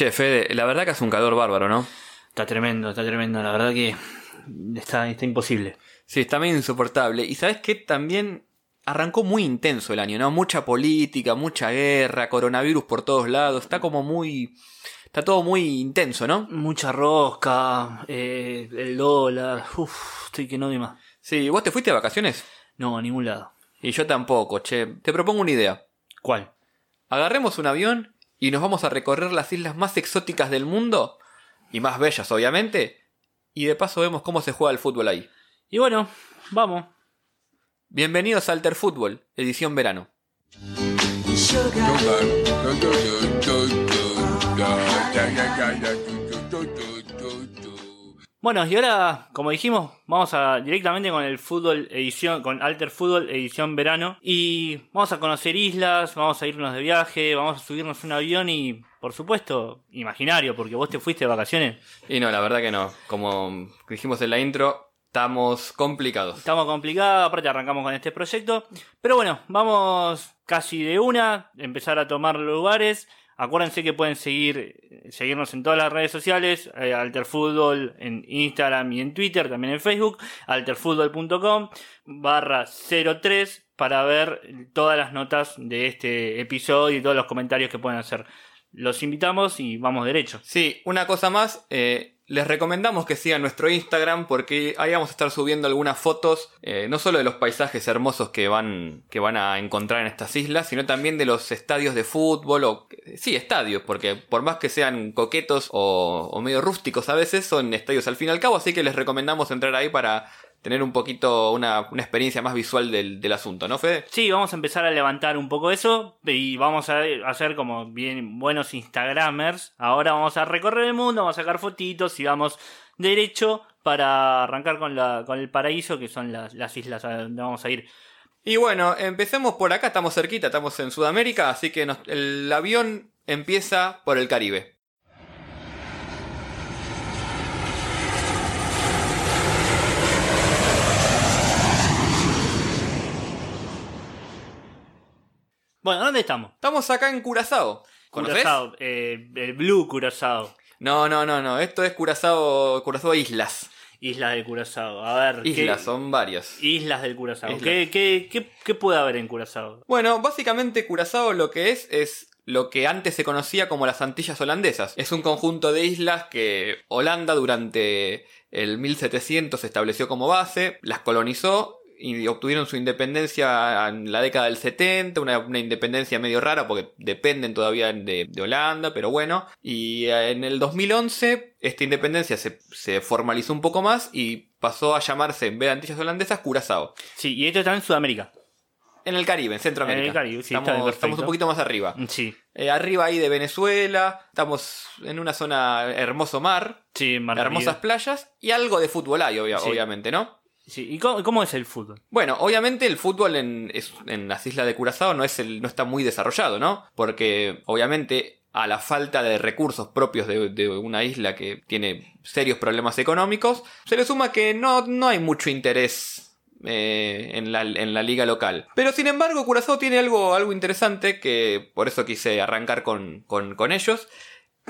Che, Fede, la verdad que hace un calor bárbaro, ¿no? Está tremendo, está tremendo. La verdad que está, está imposible. Sí, está medio insoportable. Y sabes que también arrancó muy intenso el año, ¿no? Mucha política, mucha guerra, coronavirus por todos lados. Está como muy. Está todo muy intenso, ¿no? Mucha rosca, eh, el dólar. Uf, estoy que no doy más. Sí, ¿vos te fuiste de vacaciones? No, a ningún lado. Y yo tampoco, che. Te propongo una idea. ¿Cuál? Agarremos un avión y nos vamos a recorrer las islas más exóticas del mundo. Y más bellas, obviamente. Y de paso vemos cómo se juega el fútbol ahí. Y bueno, vamos. Bienvenidos a Alter Fútbol, edición verano. Bueno, y ahora, como dijimos, vamos a directamente con el fútbol edición, con Alter Fútbol edición verano. Y vamos a conocer islas, vamos a irnos de viaje, vamos a subirnos un avión y, por supuesto, imaginario, porque vos te fuiste de vacaciones. Y no, la verdad que no. Como dijimos en la intro, estamos complicados. Estamos complicados, aparte arrancamos con este proyecto. Pero bueno, vamos casi de una, empezar a tomar lugares. Acuérdense que pueden seguir, seguirnos en todas las redes sociales, eh, Alterfútbol en Instagram y en Twitter, también en Facebook, alterfútbol.com barra 03 para ver todas las notas de este episodio y todos los comentarios que pueden hacer. Los invitamos y vamos derecho. Sí, una cosa más, eh, les recomendamos que sigan nuestro Instagram porque ahí vamos a estar subiendo algunas fotos, eh, no solo de los paisajes hermosos que van, que van a encontrar en estas islas, sino también de los estadios de fútbol, o sí, estadios, porque por más que sean coquetos o, o medio rústicos a veces, son estadios al fin y al cabo, así que les recomendamos entrar ahí para tener un poquito una, una experiencia más visual del, del, asunto, ¿no, Fede? Sí, vamos a empezar a levantar un poco eso y vamos a hacer como bien buenos Instagramers. Ahora vamos a recorrer el mundo, vamos a sacar fotitos y vamos derecho para arrancar con, la, con el paraíso que son las, las islas a donde vamos a ir. Y bueno, empecemos por acá, estamos cerquita, estamos en Sudamérica, así que nos, el avión empieza por el Caribe. Bueno, ¿dónde estamos? Estamos acá en Curazao. ¿Conoces? Curazao, eh, el Blue Curazao. No, no, no, no. Esto es Curazao, Curazao Islas. Islas de Curazao. A ver. Islas, ¿qué? son varias. Islas del Curazao. Islas. ¿Qué, qué, qué, qué puede haber en Curazao? Bueno, básicamente Curazao lo que es es lo que antes se conocía como las Antillas holandesas. Es un conjunto de islas que Holanda durante el 1700 estableció como base, las colonizó y obtuvieron su independencia en la década del 70, una, una independencia medio rara porque dependen todavía de, de, Holanda, pero bueno. Y en el 2011 esta independencia se, se, formalizó un poco más y pasó a llamarse, en vez de Antillas Holandesas, Curazao. Sí, y esto está en Sudamérica. En el Caribe, en Centroamérica. En el Caribe, sí, estamos, un poquito más arriba. Sí. Eh, arriba ahí de Venezuela, estamos en una zona hermoso mar, sí, hermosas playas y algo de fútbol hay, obvia, sí. obviamente, ¿no? Sí, ¿y cómo, cómo, es el fútbol? Bueno, obviamente el fútbol en, en las islas de Curazao no, es el, no está muy desarrollado, ¿no? Porque obviamente a la falta de recursos propios de, de, una isla que tiene serios problemas económicos, se le suma que no, no hay mucho interés eh, en, la, en, la, liga local. Pero sin embargo, Curazao tiene algo, algo interesante que por eso quise arrancar con, con, con ellos.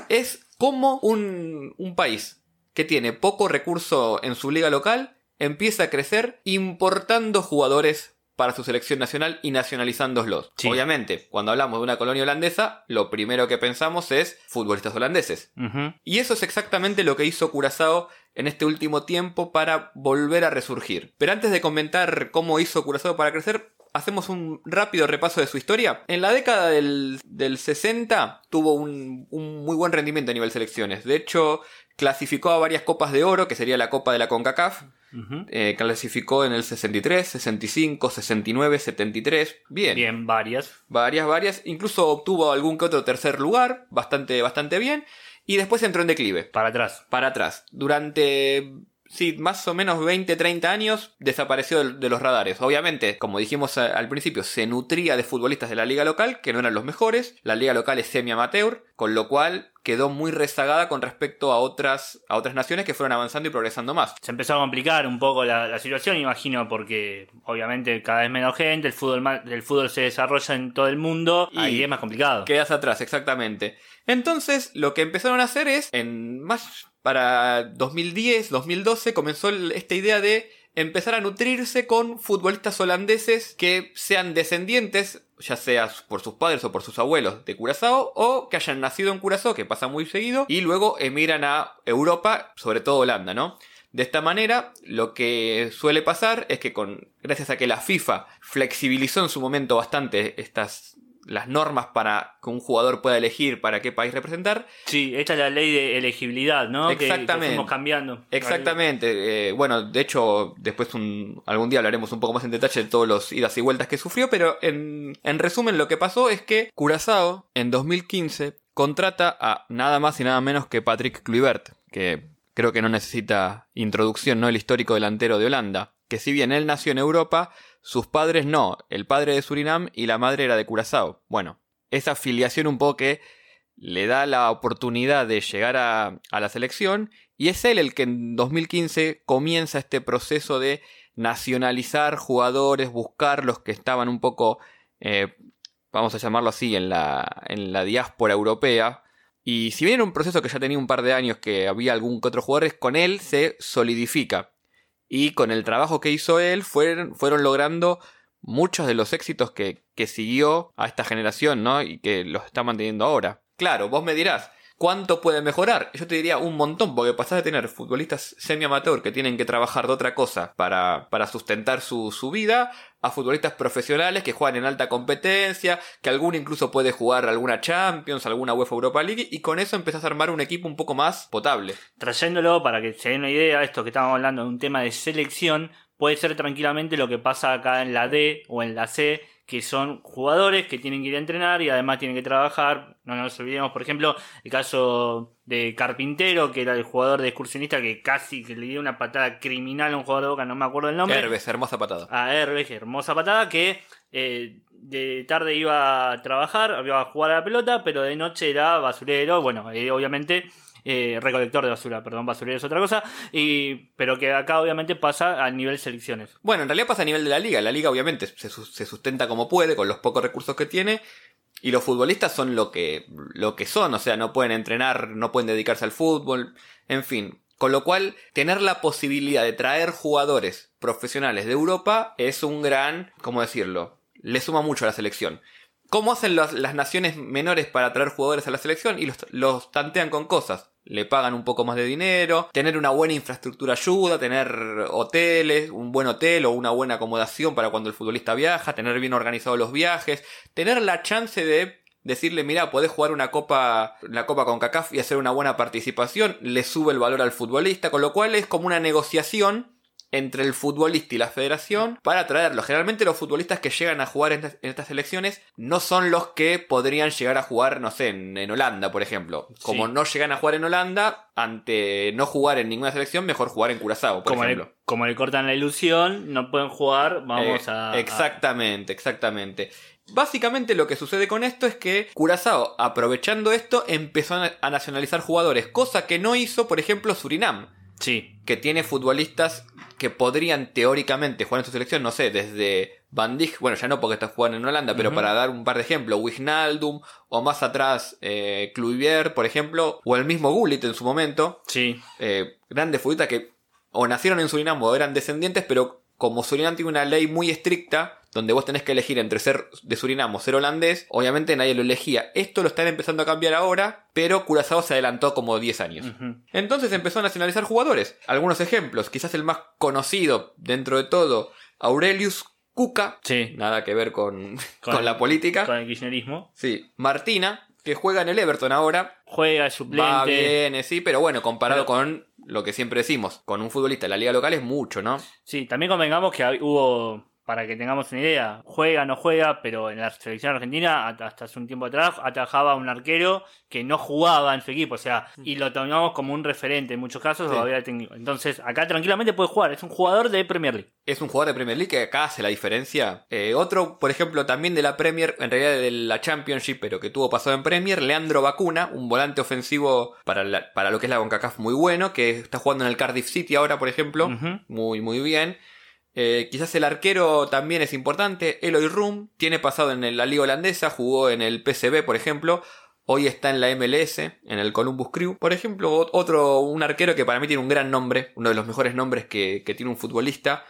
Es como un, un país que tiene poco recurso en su liga local empieza a crecer importando jugadores para su selección nacional y nacionalizándolos. Sí. Obviamente, cuando hablamos de una colonia holandesa, lo primero que pensamos es futbolistas holandeses. Uh -huh. Y eso es exactamente lo que hizo Curazao en este último tiempo para volver a resurgir. Pero antes de comentar cómo hizo Curazao para crecer, hacemos un rápido repaso de su historia. En la década del, del 60 tuvo un, un, muy buen rendimiento a nivel selecciones. De hecho, clasificó a varias copas de oro, que sería la copa de la CONCACAF. Uh -huh. eh, clasificó en el 63, 65, 69, 73. Bien. Bien, varias. Varias, varias. Incluso obtuvo algún que otro tercer lugar. Bastante, bastante bien. Y después entró en declive. Para atrás. Para atrás. Durante sí, más o menos 20, 30 años desapareció de, de, los radares. Obviamente, como dijimos a, al principio, se nutría de futbolistas de la liga local, que no eran los mejores. La liga local es semi-amateur, con lo cual quedó muy rezagada con respecto a otras, a otras naciones que fueron avanzando y progresando más. Se empezó a complicar un poco la, la situación, imagino, porque obviamente cada vez menos gente, el fútbol, el fútbol se desarrolla en todo el mundo y ahí es más complicado. Quedas atrás, exactamente. Entonces, lo que empezaron a hacer es, en más para 2010, 2012, comenzó esta idea de empezar a nutrirse con futbolistas holandeses que sean descendientes, ya sea por sus padres o por sus abuelos de Curazao, o que hayan nacido en Curazao, que pasa muy seguido, y luego emigran a Europa, sobre todo Holanda, ¿no? De esta manera, lo que suele pasar es que con, gracias a que la FIFA flexibilizó en su momento bastante estas las normas para que un jugador pueda elegir para qué país representar. Sí, esta es la ley de elegibilidad, ¿no? Que- Que, Exactamente. fuimos cambiando. Exactamente. eh, bueno, de hecho, después un- algún día hablaremos un poco más en detalle de todos los idas y vueltas que sufrió, pero en, en resumen lo que pasó es que Curazao en 2015 contrata a nada más y nada menos que Patrick Kluivert, que creo que no necesita introducción, ¿no? El histórico delantero de Holanda. Que si bien él nació en Europa, sus padres no. El padre de Surinam y la madre era de Curazao. Bueno, esa filiación un poco que le da la oportunidad de llegar a, a la selección y es él el que en 2015 comienza este proceso de nacionalizar jugadores, buscar los que estaban un poco, eh, vamos a llamarlo así, en la, en la diáspora europea. Y si bien era un proceso que ya tenía un par de años que había algún que otro jugador, con él se solidifica. Y con el trabajo que hizo él fueron, fueron logrando muchos de los éxitos que, que siguió a esta generación, ¿no? Y que los está manteniendo ahora. Claro, vos me dirás, ¿cuánto puede mejorar? Yo te diría un montón, porque pasás de tener futbolistas semi-amateur que tienen que trabajar de otra cosa para, para sustentar su, su vida, a futbolistas profesionales que juegan en alta competencia, que alguno incluso puede jugar alguna Champions, alguna UEFA Europa League, y con eso empezás a armar un equipo un poco más potable. Trayéndolo para que se den una idea, esto que estamos hablando de un tema de selección, puede ser tranquilamente lo que pasa acá en la D o en la C, que son jugadores que tienen que ir a entrenar y además tienen que trabajar. No nos olvidemos, por ejemplo, el caso de Carpintero, que era el jugador de excursionista que casi que le dio una patada criminal a un jugador de Boca, no me acuerdo el nombre. Herbes, hermosa patada. a Herbes, hermosa patada, que eh, de tarde iba a trabajar, iba a jugar a la pelota, pero de noche era basurero, bueno, eh, obviamente eh, recolector de basura, perdón, basurero es otra cosa, y, pero que acá obviamente pasa a nivel selecciones. Bueno, en realidad pasa a nivel de la liga. La liga obviamente se, su- se sustenta como puede, con los pocos recursos que tiene. Y los futbolistas son lo que, lo que son, o sea, no pueden entrenar, no pueden dedicarse al fútbol, en fin. Con lo cual, tener la posibilidad de traer jugadores profesionales de Europa es un gran, ¿cómo decirlo? Le suma mucho a la selección. ¿Cómo hacen las, naciones menores para traer jugadores a la selección? Y los tantean con cosas. Le pagan un poco más de dinero, tener una buena infraestructura ayuda, tener hoteles, un buen hotel o una buena acomodación para cuando el futbolista viaja, tener bien organizados los viajes, tener la chance de decirle, mira, podés jugar una copa, la copa con CACAF y hacer una buena participación, le sube el valor al futbolista, con lo cual es como una negociación entre el futbolista y la federación para traerlo. Generalmente los futbolistas que llegan a jugar en, estas- selecciones no son los que podrían llegar a jugar, no sé, en, en Holanda, por ejemplo. Como Sí. no llegan a jugar en Holanda, ante no jugar en ninguna selección, mejor jugar en Curazao, por Como le, ejemplo. como le cortan la ilusión, no pueden jugar, vamos Eh, a... Exactamente, exactamente. Básicamente lo que sucede con esto es que Curazao, aprovechando esto, empezó a nacionalizar jugadores, cosa que no hizo, por ejemplo, Surinam, Sí, que tiene futbolistas que podrían teóricamente jugar en su selección, no sé, desde Van Dijk, bueno, ya no porque está jugando en Holanda, pero para dar un par de ejemplos, Wijnaldum, o más atrás, eh, Kluivert, por ejemplo, o el mismo Gullit en su momento, sí. eh, grandes futbolistas que o nacieron en Surinam o eran descendientes, pero como Surinam tiene una ley muy estricta, donde vos tenés que elegir entre ser de Surinam o ser holandés, obviamente nadie lo elegía. Esto lo están empezando a cambiar ahora, pero Curazao se adelantó como 10 años. Entonces empezó a nacionalizar jugadores. Algunos ejemplos, quizás el más conocido dentro de todo, Aurelius Cuca, Sí, nada que ver con, Con- con la política. con el kirchnerismo. Sí, Martina, que juega en el Everton ahora, Juega suplente. Va bien, eh, sí, pero bueno, comparado Pero- con lo que siempre decimos, con un futbolista de la liga local es mucho, ¿no? Sí, también convengamos que hubo para que tengamos una idea, juega, no juega, pero en la selección argentina, hasta hace un tiempo atrás, atajaba a un arquero que no jugaba en su equipo, o sea, y lo tomamos como un referente en muchos casos, Sí. todavía técnico. Entonces, acá tranquilamente puede jugar, es un jugador de Premier League. Es un jugador de Premier League que acá hace la diferencia. Eh, otro, por ejemplo, también de la Premier, en realidad de la Championship, pero que tuvo pasado en Premier, Leandro Bacuna, un volante ofensivo para, la- para lo que es la CONCACAF muy bueno, que está jugando en el Cardiff City ahora, por ejemplo. Muy, muy bien. Eh, quizás el arquero también es importante. Eloy Room tiene pasado en la liga holandesa, jugó en el PSV, por ejemplo. Hoy está en la MLS, en el Columbus Crew. Por ejemplo, ot- otro, un arquero que para mí tiene un gran nombre, uno de los mejores nombres que, que tiene un futbolista.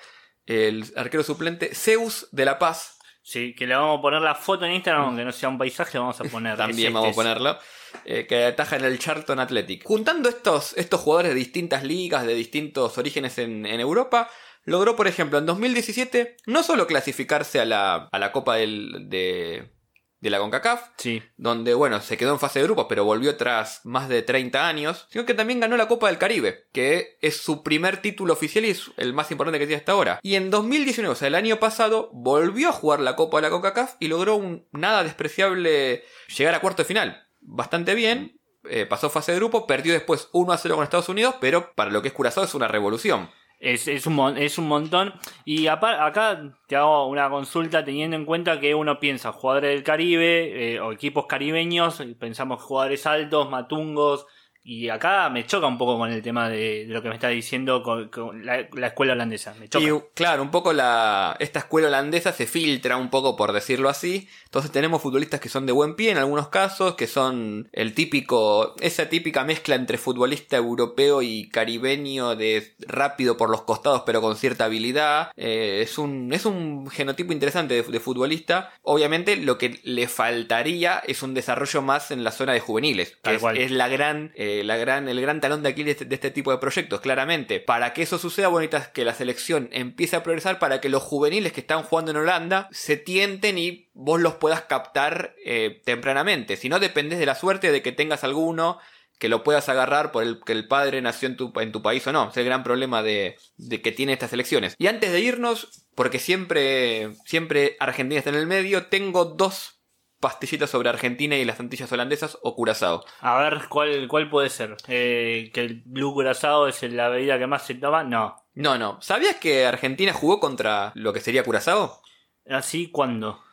El arquero suplente, Zeus de La Paz. Sí, que le vamos a poner la foto en Instagram, aunque no sea un paisaje, vamos a poner. También es vamos a ponerlo. eh, que ataja en el Charlton Athletic. Juntando estos, estos jugadores de distintas ligas, de distintos orígenes en, en Europa, logró, por ejemplo, en 2017 no solo clasificarse a la, a la Copa del- de, de la CONCACAF, Sí, donde, bueno, se quedó en fase de grupos, pero volvió tras más de 30 años, sino que también ganó la Copa del Caribe, que es su primer título oficial y es el más importante que tiene hasta ahora. Y en 2019, o sea, el año pasado, volvió a jugar la Copa de la CONCACAF y logró un nada despreciable llegar a cuarto de final. Bastante bien, eh, pasó fase de grupo, perdió después 1 a 0 con Estados Unidos, pero para lo que es Curazao es una revolución. Es, es, un, es un montón. Y acá te hago una consulta teniendo en cuenta que uno piensa jugadores del Caribe eh, o equipos caribeños, pensamos jugadores altos, matungos. Y acá me choca un poco con el tema de, de lo que me está diciendo con, con la, la escuela holandesa. Me choca. Y claro, un poco la esta escuela holandesa se filtra un poco por decirlo así. Entonces tenemos futbolistas que son de buen pie en algunos casos, que son el típico esa típica mezcla entre futbolista europeo y caribeño de rápido por los costados pero con cierta habilidad. Eh, es un es un genotipo interesante de, de futbolista. Obviamente lo que le faltaría es un desarrollo más en la zona de juveniles, que es, es la gran, eh, la gran, el gran talón de Aquiles de este, tipo de proyectos, claramente. Para que eso suceda, bueno, que la selección empiece a progresar para que los juveniles que están jugando en Holanda se tienten y vos los puedas captar eh, tempranamente. Si no, dependés de la suerte de que tengas alguno que lo puedas agarrar por el que el padre nació en tu, en tu país o no. Es el gran problema de, de que tiene estas elecciones. Y antes de irnos, porque siempre, siempre Argentina está en el medio, tengo dos pastillitas sobre Argentina y las Antillas holandesas o Curazao. A ver, ¿cuál, cuál puede ser? Eh, ¿Que el Blue Curazao es la bebida que más se toma? No. No, no. ¿Sabías que Argentina jugó contra lo que sería Curazao? ¿Así cuándo?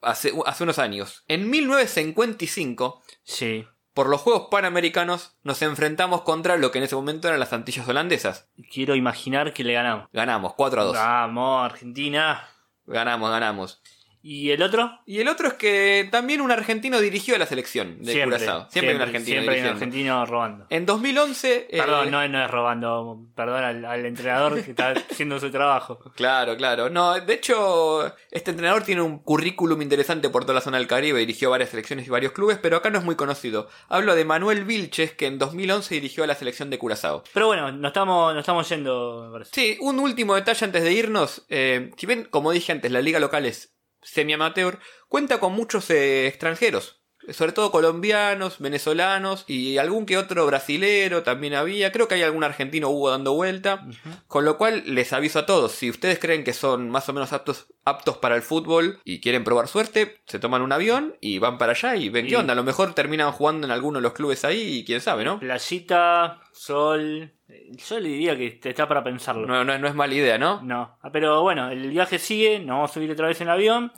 Hace, hace unos años. En 1955, Sí. por los Juegos Panamericanos, nos enfrentamos contra lo que en ese momento eran las Antillas holandesas. Quiero imaginar que le ganamos. Ganamos, 4 a 2. Vamos, Argentina. Ganamos, ganamos. ¿Y el otro? Y el otro es que también un argentino dirigió a la selección de Curazao. Siempre, hay un argentino siempre hay un argentino robando. En 2011... eh, Perdón, no, no es robando. Perdón al, al entrenador que está haciendo su trabajo. Claro, claro. No, de hecho, este entrenador tiene un currículum interesante por toda la zona del Caribe, dirigió varias selecciones y varios clubes, pero acá no es muy conocido. Hablo de Manuel Vilches, que en 2011 dirigió a la selección de Curazao. Pero bueno, nos estamos, nos estamos yendo, me parece. Sí, un último detalle antes de irnos. Eh, si bien, como dije antes, la liga local es semi-amateur, cuenta con muchos eh, extranjeros. Sobre todo colombianos, venezolanos y algún que otro brasilero también había. Creo que hay algún argentino hubo dando vuelta. Con lo cual les aviso a todos, si ustedes creen que son más o menos aptos, aptos para el fútbol y quieren probar suerte, se toman un avión y van para allá y ven Y- qué onda. A lo mejor terminan jugando en alguno de los clubes ahí y quién sabe, ¿no? Playita, sol. Yo le diría que te está para pensarlo. No, no, no es mala idea, ¿no? No. Ah, Pero bueno, el viaje sigue, nos vamos a subir otra vez en el avión.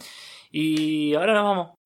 Y ahora nos vamos.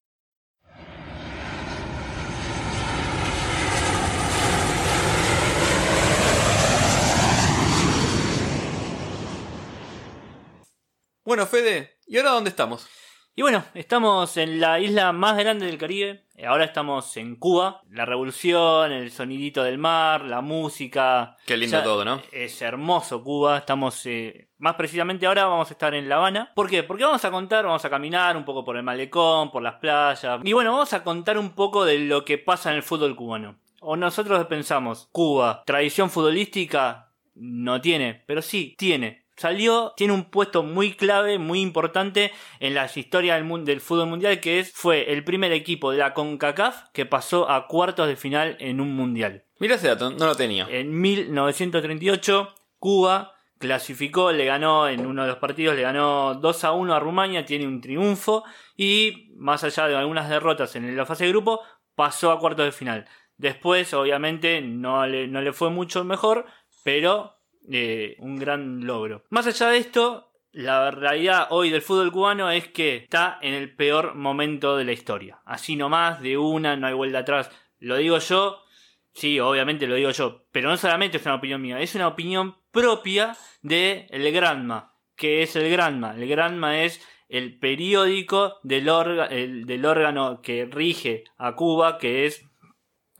Bueno, Fede, ¿y ahora dónde estamos? Y bueno, estamos en la isla más grande del Caribe. Ahora estamos en Cuba. La revolución, el sonidito del mar, la música. Qué lindo todo, ¿no? Es hermoso Cuba. Estamos, eh, más precisamente ahora vamos a estar en La Habana. ¿Por qué? Porque vamos a contar, vamos a caminar un poco por el malecón, por las playas. Y bueno, vamos a contar un poco de lo que pasa en el fútbol cubano. O nosotros pensamos, Cuba, tradición futbolística, no tiene, pero sí, tiene. Salió, tiene un puesto muy clave, muy importante en la historia del, del fútbol mundial, que es, fue el primer equipo de la CONCACAF que pasó a cuartos de final en un mundial. Mira ese dato, no lo tenía. En 1938, Cuba clasificó, le ganó en uno de los partidos, le ganó 2 a 1 a Rumania, tiene un triunfo y más allá de algunas derrotas en la fase de grupo, pasó a cuartos de final. Después, obviamente, no le, no le fue mucho mejor, pero eh, un gran logro. Más allá de esto, la realidad hoy del fútbol cubano es que está en el peor momento de la historia. Así nomás, de una, no hay vuelta atrás. Lo digo yo, sí, obviamente lo digo yo, pero no solamente es una opinión mía, es una opinión propia de el Granma. que es el Granma? El Granma es el periódico del, del órgano que rige a Cuba, que es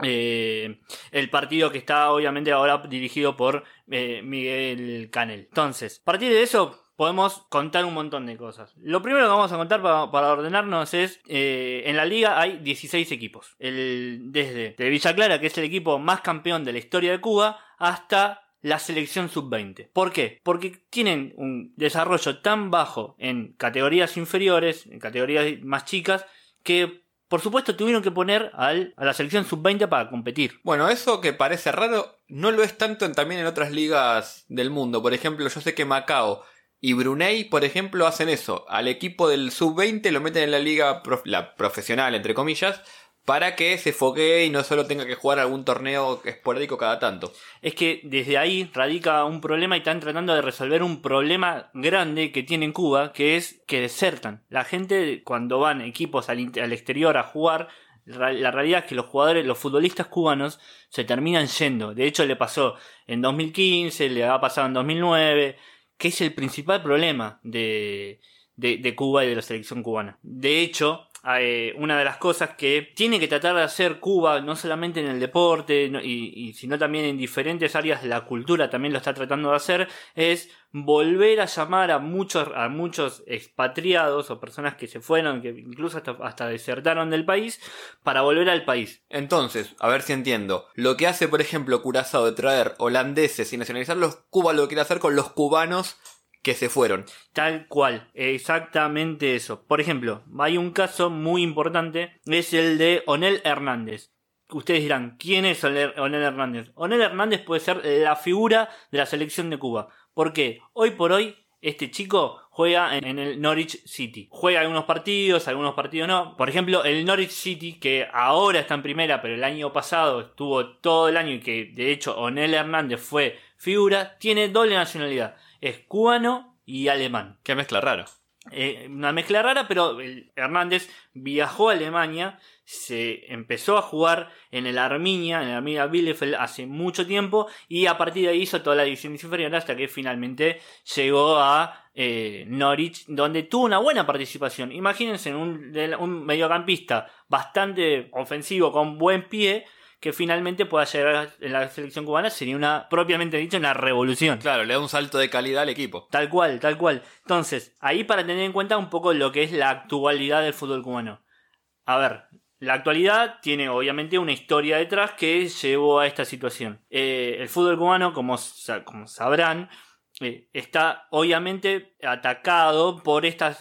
eh, el partido que está obviamente ahora dirigido por eh, Miguel Canel. Entonces, a partir de eso podemos contar un montón de cosas. Lo primero que vamos a contar para, ordenarnos es, eh, en la liga hay 16 equipos. Desde de Villa Clara, que es el equipo más campeón de la historia de Cuba, hasta la selección sub-20. ¿Por qué? Porque tienen un desarrollo tan bajo en categorías inferiores, en categorías más chicas, que por supuesto tuvieron que poner al, a la selección sub-20 para competir. Bueno, eso que parece raro, no lo es tanto también en otras ligas del mundo. Por ejemplo, yo sé que Macao y Brunei, por ejemplo, hacen eso. Al equipo del sub-20 lo meten en la liga la profesional, entre comillas, para que se foguee y no solo tenga que jugar algún torneo esporádico cada tanto. Es que desde ahí radica un problema y están tratando de resolver un problema grande que tiene en Cuba, que es que desertan. La gente cuando van equipos al, exterior a jugar, la realidad es que los jugadores, los futbolistas cubanos se terminan yendo. De hecho le pasó en 2015, le ha pasado en 2009, que es el principal problema de, de Cuba y de la selección cubana. De hecho, eh, una de las cosas que tiene que tratar de hacer Cuba, no solamente en el deporte, y, sino también en diferentes áreas de la cultura, también lo está tratando de hacer, es volver a llamar a muchos, a muchos expatriados o personas que se fueron, que incluso hasta, hasta desertaron del país, para volver al país. Entonces, a ver si entiendo. Lo que hace, por ejemplo, Curazao de traer holandeses y nacionalizarlos, Cuba lo quiere hacer con los cubanos que se fueron. Tal cual, exactamente eso. Por ejemplo, hay un caso muy importante, es el de Onel Hernández. Ustedes dirán, ¿quién es Onel Hernández? Onel Hernández puede ser la figura de la selección de Cuba. Porque hoy por hoy este chico juega en, el Norwich City. Juega algunos partidos, algunos partidos no. Por ejemplo, el Norwich City, que ahora está en primera, pero el año pasado estuvo todo el año y que de hecho Onel Hernández fue figura, tiene doble nacionalidad es cubano y alemán. Qué mezcla rara. Eh, una mezcla rara, pero Hernández viajó a Alemania, se empezó a jugar en el Arminia, en el Arminia Bielefeld hace mucho tiempo y a partir de ahí hizo toda la división inferior hasta que finalmente llegó a eh, Norwich, donde tuvo una buena participación. Imagínense un, un mediocampista bastante ofensivo con buen pie que finalmente pueda llegar en la selección cubana sería una, propiamente dicho, una revolución. Claro, le da un salto de calidad al equipo. Tal cual, tal cual. Entonces, ahí para tener en cuenta un poco lo que es la actualidad del fútbol cubano. A ver, la actualidad tiene obviamente una historia detrás que llevó a esta situación. Eh, el fútbol cubano, como, como sabrán, está obviamente atacado por esta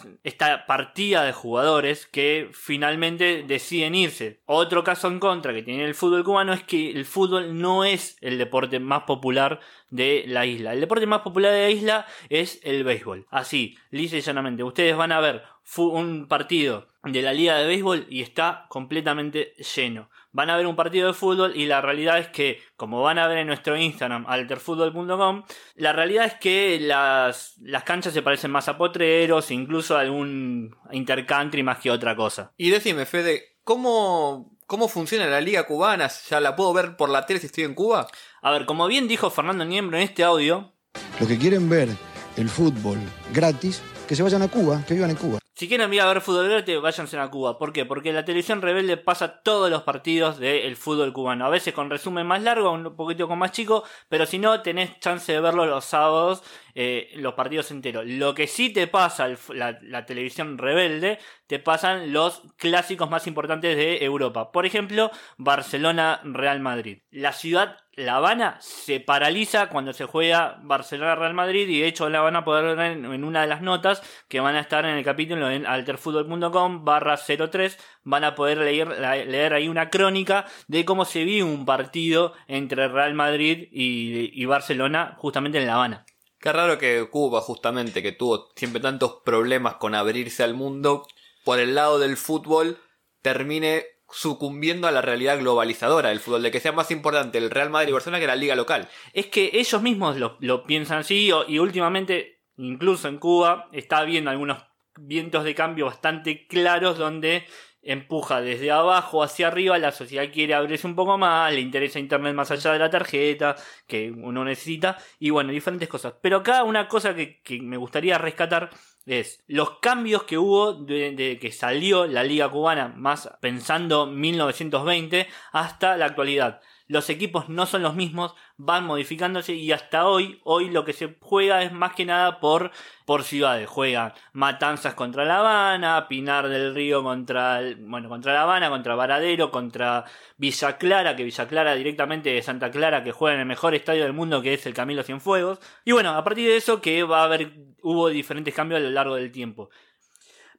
partida de jugadores que finalmente deciden irse. Otro caso en contra que tiene el fútbol cubano es que el fútbol no es el deporte más popular de la isla. El deporte más popular de la isla es el béisbol. Así, lisa y llanamente. Ustedes van a ver un partido de la liga de béisbol y está completamente lleno van a ver un partido de fútbol y la realidad es que, como van a ver en nuestro Instagram, alterfutbol.com, la realidad es que las, las canchas se parecen más a potreros, incluso a algún intercountry más que otra cosa. Y decime, Fede, ¿cómo, ¿cómo funciona la liga cubana? ¿Ya la puedo ver por la tele si estoy en Cuba? A ver, como bien dijo Fernando Niembro en este audio... Los que quieren ver el fútbol gratis, que se vayan a Cuba, que vivan en Cuba. Si quieren ir a ver fútbol verde, váyanse a Cuba. ¿Por qué? Porque la televisión rebelde pasa todos los partidos del fútbol cubano. A veces con resumen más largo, un poquito con más chico, pero si no, tenés chance de verlo los sábados, eh, los partidos enteros. Lo que sí te pasa la, la, televisión rebelde, te pasan los clásicos más importantes de Europa. Por ejemplo, Barcelona-Real Madrid. La ciudad la Habana se paraliza cuando se juega Barcelona-Real Madrid y de hecho la van a poder ver en, una de las notas que van a estar en el capítulo en alterfutbol.com barra 03 van a poder leer, leer ahí una crónica de cómo se vive un partido entre Real Madrid y, y Barcelona justamente en La Habana. Qué raro que Cuba, justamente, que tuvo siempre tantos problemas con abrirse al mundo, por el lado del fútbol, termine sucumbiendo a la realidad globalizadora del fútbol, de que sea más importante el Real Madrid y Barcelona que la liga local. Es que ellos mismos lo, lo piensan así y últimamente, incluso en Cuba, está habiendo algunos vientos de cambio bastante claros donde empuja desde abajo hacia arriba, la sociedad quiere abrirse un poco más, le interesa Internet más allá de la tarjeta que uno necesita y bueno, diferentes cosas. Pero acá una cosa que, que me gustaría rescatar es los cambios que hubo de, de que salió la liga cubana más pensando 1920 hasta la actualidad. Los equipos no son los mismos, van modificándose y hasta hoy, hoy lo que se juega es más que nada por, por ciudades. Juegan Matanzas contra La Habana, Pinar del Río contra, bueno, contra La Habana, contra Varadero, contra Villa Clara, que Villa Clara directamente de Santa Clara, que juega en el mejor estadio del mundo que es el Camilo Cienfuegos. Y bueno, a partir de eso que va a haber, hubo diferentes cambios a lo largo del tiempo.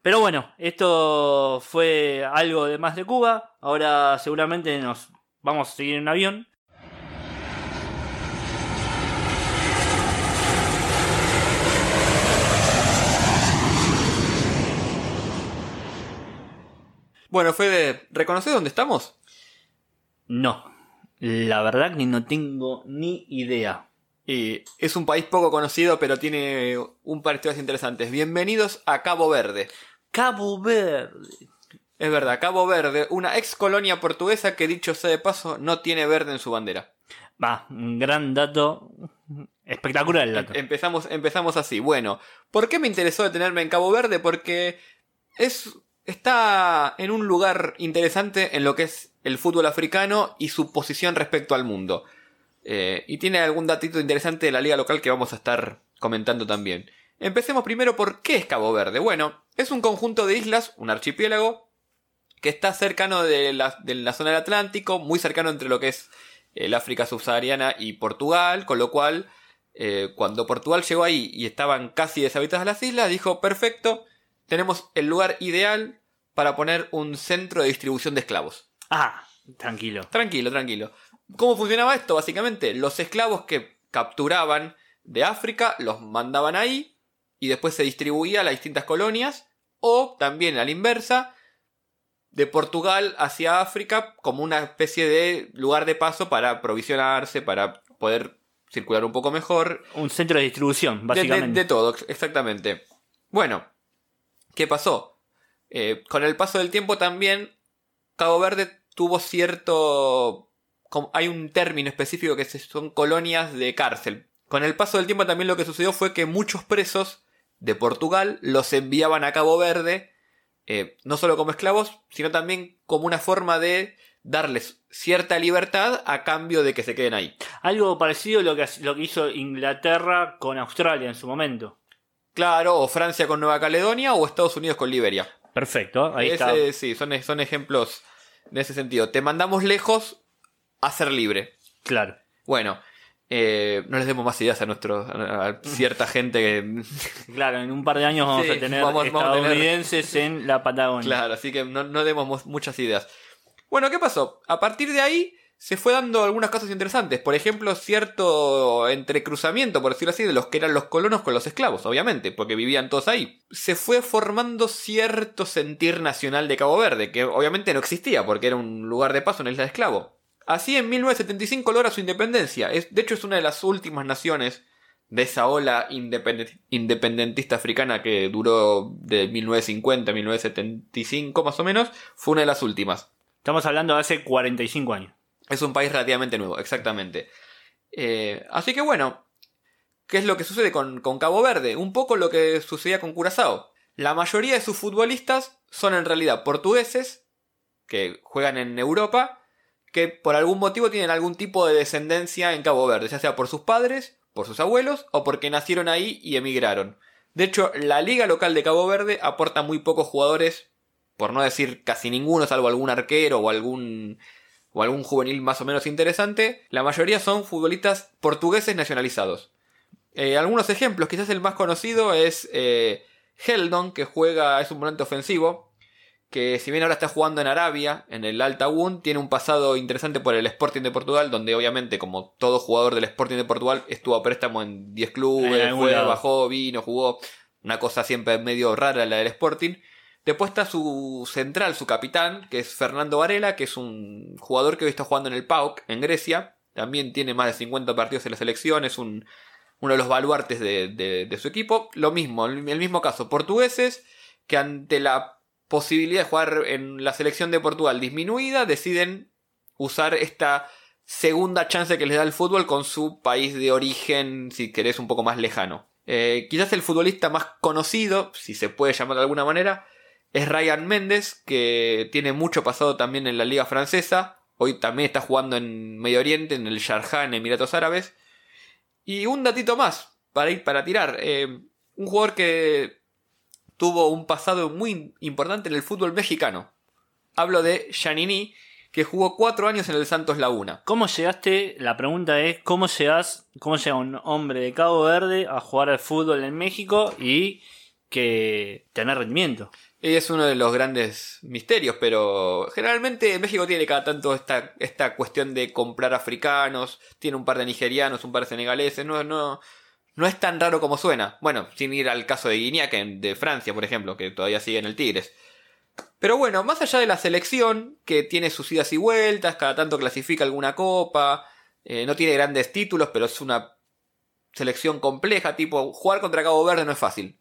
Pero bueno, esto fue algo de más de Cuba. Ahora seguramente nos vamos a seguir en un avión. Bueno, Fede, ¿reconoces dónde estamos? No, la verdad que no tengo ni idea. Y es un país poco conocido, pero tiene un par de historias interesantes. Bienvenidos a Cabo Verde. Cabo Verde. Es verdad, Cabo Verde, una ex colonia portuguesa que dicho sea de paso no tiene verde en su bandera. Va, un gran dato. Espectacular el dato. Empezamos, empezamos así. Bueno, ¿por qué me interesó detenerme en Cabo Verde? Porque es, está en un lugar interesante en lo que es el fútbol africano y su posición respecto al mundo. Eh, y tiene algún datito interesante de la liga local que vamos a estar comentando también. Empecemos primero por qué es Cabo Verde. Bueno, es un conjunto de islas, un archipiélago, que está cercano de la, de la zona del Atlántico, muy cercano entre lo que es el África subsahariana y Portugal, con lo cual eh, cuando Portugal llegó ahí y estaban casi deshabitadas las islas, dijo, perfecto, tenemos el lugar ideal para poner un centro de distribución de esclavos. Ah, tranquilo. Tranquilo, tranquilo. ¿Cómo funcionaba esto? Básicamente, los esclavos que capturaban de África los mandaban ahí y después se distribuía a las distintas colonias o también a la inversa de Portugal hacia África como una especie de lugar de paso para provisionarse, para poder circular un poco mejor Un centro de distribución, de- de, básicamente. de todo, ex- exactamente. Bueno, ¿qué pasó? Eh, con el paso del tiempo también, Cabo Verde tuvo cierto... Hay un término específico que son colonias de cárcel. Con el paso del tiempo también lo que sucedió fue que muchos presos de Portugal los enviaban a Cabo Verde, eh, no solo como esclavos, sino también como una forma de darles cierta libertad a cambio de que se queden ahí. Algo parecido a lo que, lo que hizo Inglaterra con Australia en su momento. Claro, o Francia con Nueva Caledonia o Estados Unidos con Liberia. Perfecto, ahí Ese- está. Sí, son, son ejemplos en ese sentido. Te mandamos lejos a ser libre. Claro. Bueno, eh, no les demos más ideas a, nuestro, a, a cierta gente que... Claro, en un par de años vamos Sí, a tener vamos- vamos a tener- estadounidenses en la Patagonia. claro, así que no, no demos mu- muchas ideas. Bueno, ¿qué pasó? A partir de ahí se fue dando algunas cosas interesantes. Por ejemplo, cierto entrecruzamiento, por decirlo así, de los que eran los colonos con los esclavos, obviamente, porque vivían todos ahí. Se fue formando cierto sentir nacional de Cabo Verde, que obviamente no existía, porque era un lugar de paso en la isla de esclavo. Así en 1975 logra su independencia. Es, de hecho, es una de las últimas naciones de esa ola independen- independentista africana que duró de 1950 a 1975 más o menos. Fue una de las últimas. Estamos hablando de hace 45 años. Es un país relativamente nuevo, exactamente. Eh, así que bueno, ¿qué es lo que sucede con, con Cabo Verde? Un poco lo que sucedía con Curazao. La mayoría de sus futbolistas son en realidad portugueses, que juegan en Europa, que por algún motivo tienen algún tipo de descendencia en Cabo Verde, ya sea por sus padres, por sus abuelos o porque nacieron ahí y emigraron. De hecho, la liga local de Cabo Verde aporta muy pocos jugadores, por no decir casi ninguno, salvo algún arquero o algún o algún juvenil más o menos interesante, la mayoría son futbolistas portugueses nacionalizados. Eh, algunos ejemplos, quizás el más conocido es eh, Heldon, que juega, es un volante ofensivo, que si bien ahora está jugando en Arabia, en el Al Tawun, tiene un pasado interesante por el Sporting de Portugal, donde obviamente, como todo jugador del Sporting de Portugal, estuvo a préstamo en 10 En clubes, fue, bajó, vino, jugó. Una cosa siempre medio rara la del Sporting. Después está su central, su capitán, que es Fernando Varela, que es un jugador que hoy está jugando en el PAOK, en Grecia. También tiene más de 50 partidos en la selección, es un, uno de los baluartes de, de- de su equipo. Lo mismo, el mismo caso, portugueses, que ante la posibilidad de jugar en la selección de Portugal disminuida, deciden usar esta segunda chance que les da el fútbol con su país de origen, si querés, un poco más lejano. Eh, quizás el futbolista más conocido, si se puede llamar de alguna manera, es Ryan Méndez, que tiene mucho pasado también en la liga francesa. Hoy también está jugando en Medio Oriente, en el Sharjah, en Emiratos Árabes. Y un datito más, para ir para tirar. eh, un jugador que tuvo un pasado muy importante en el fútbol mexicano. Hablo de Giannini, que jugó cuatro años en el Santos Laguna. ¿Cómo llegaste? La pregunta es, ¿cómo llegas, cómo llega un hombre de Cabo Verde a jugar al fútbol en México y que tener rendimiento? Es uno de los grandes misterios, pero generalmente México tiene cada tanto esta, esta cuestión de comprar africanos, tiene un par de nigerianos, un par de senegaleses, no, no, no es tan raro como suena. Bueno, sin ir al caso de Guinea, que de Francia, por ejemplo, que todavía sigue en el Tigres. Pero bueno, más allá de la selección, que tiene sus idas y vueltas, cada tanto clasifica alguna copa, eh, no tiene grandes títulos, pero es una selección compleja, tipo, jugar contra Cabo Verde no es fácil.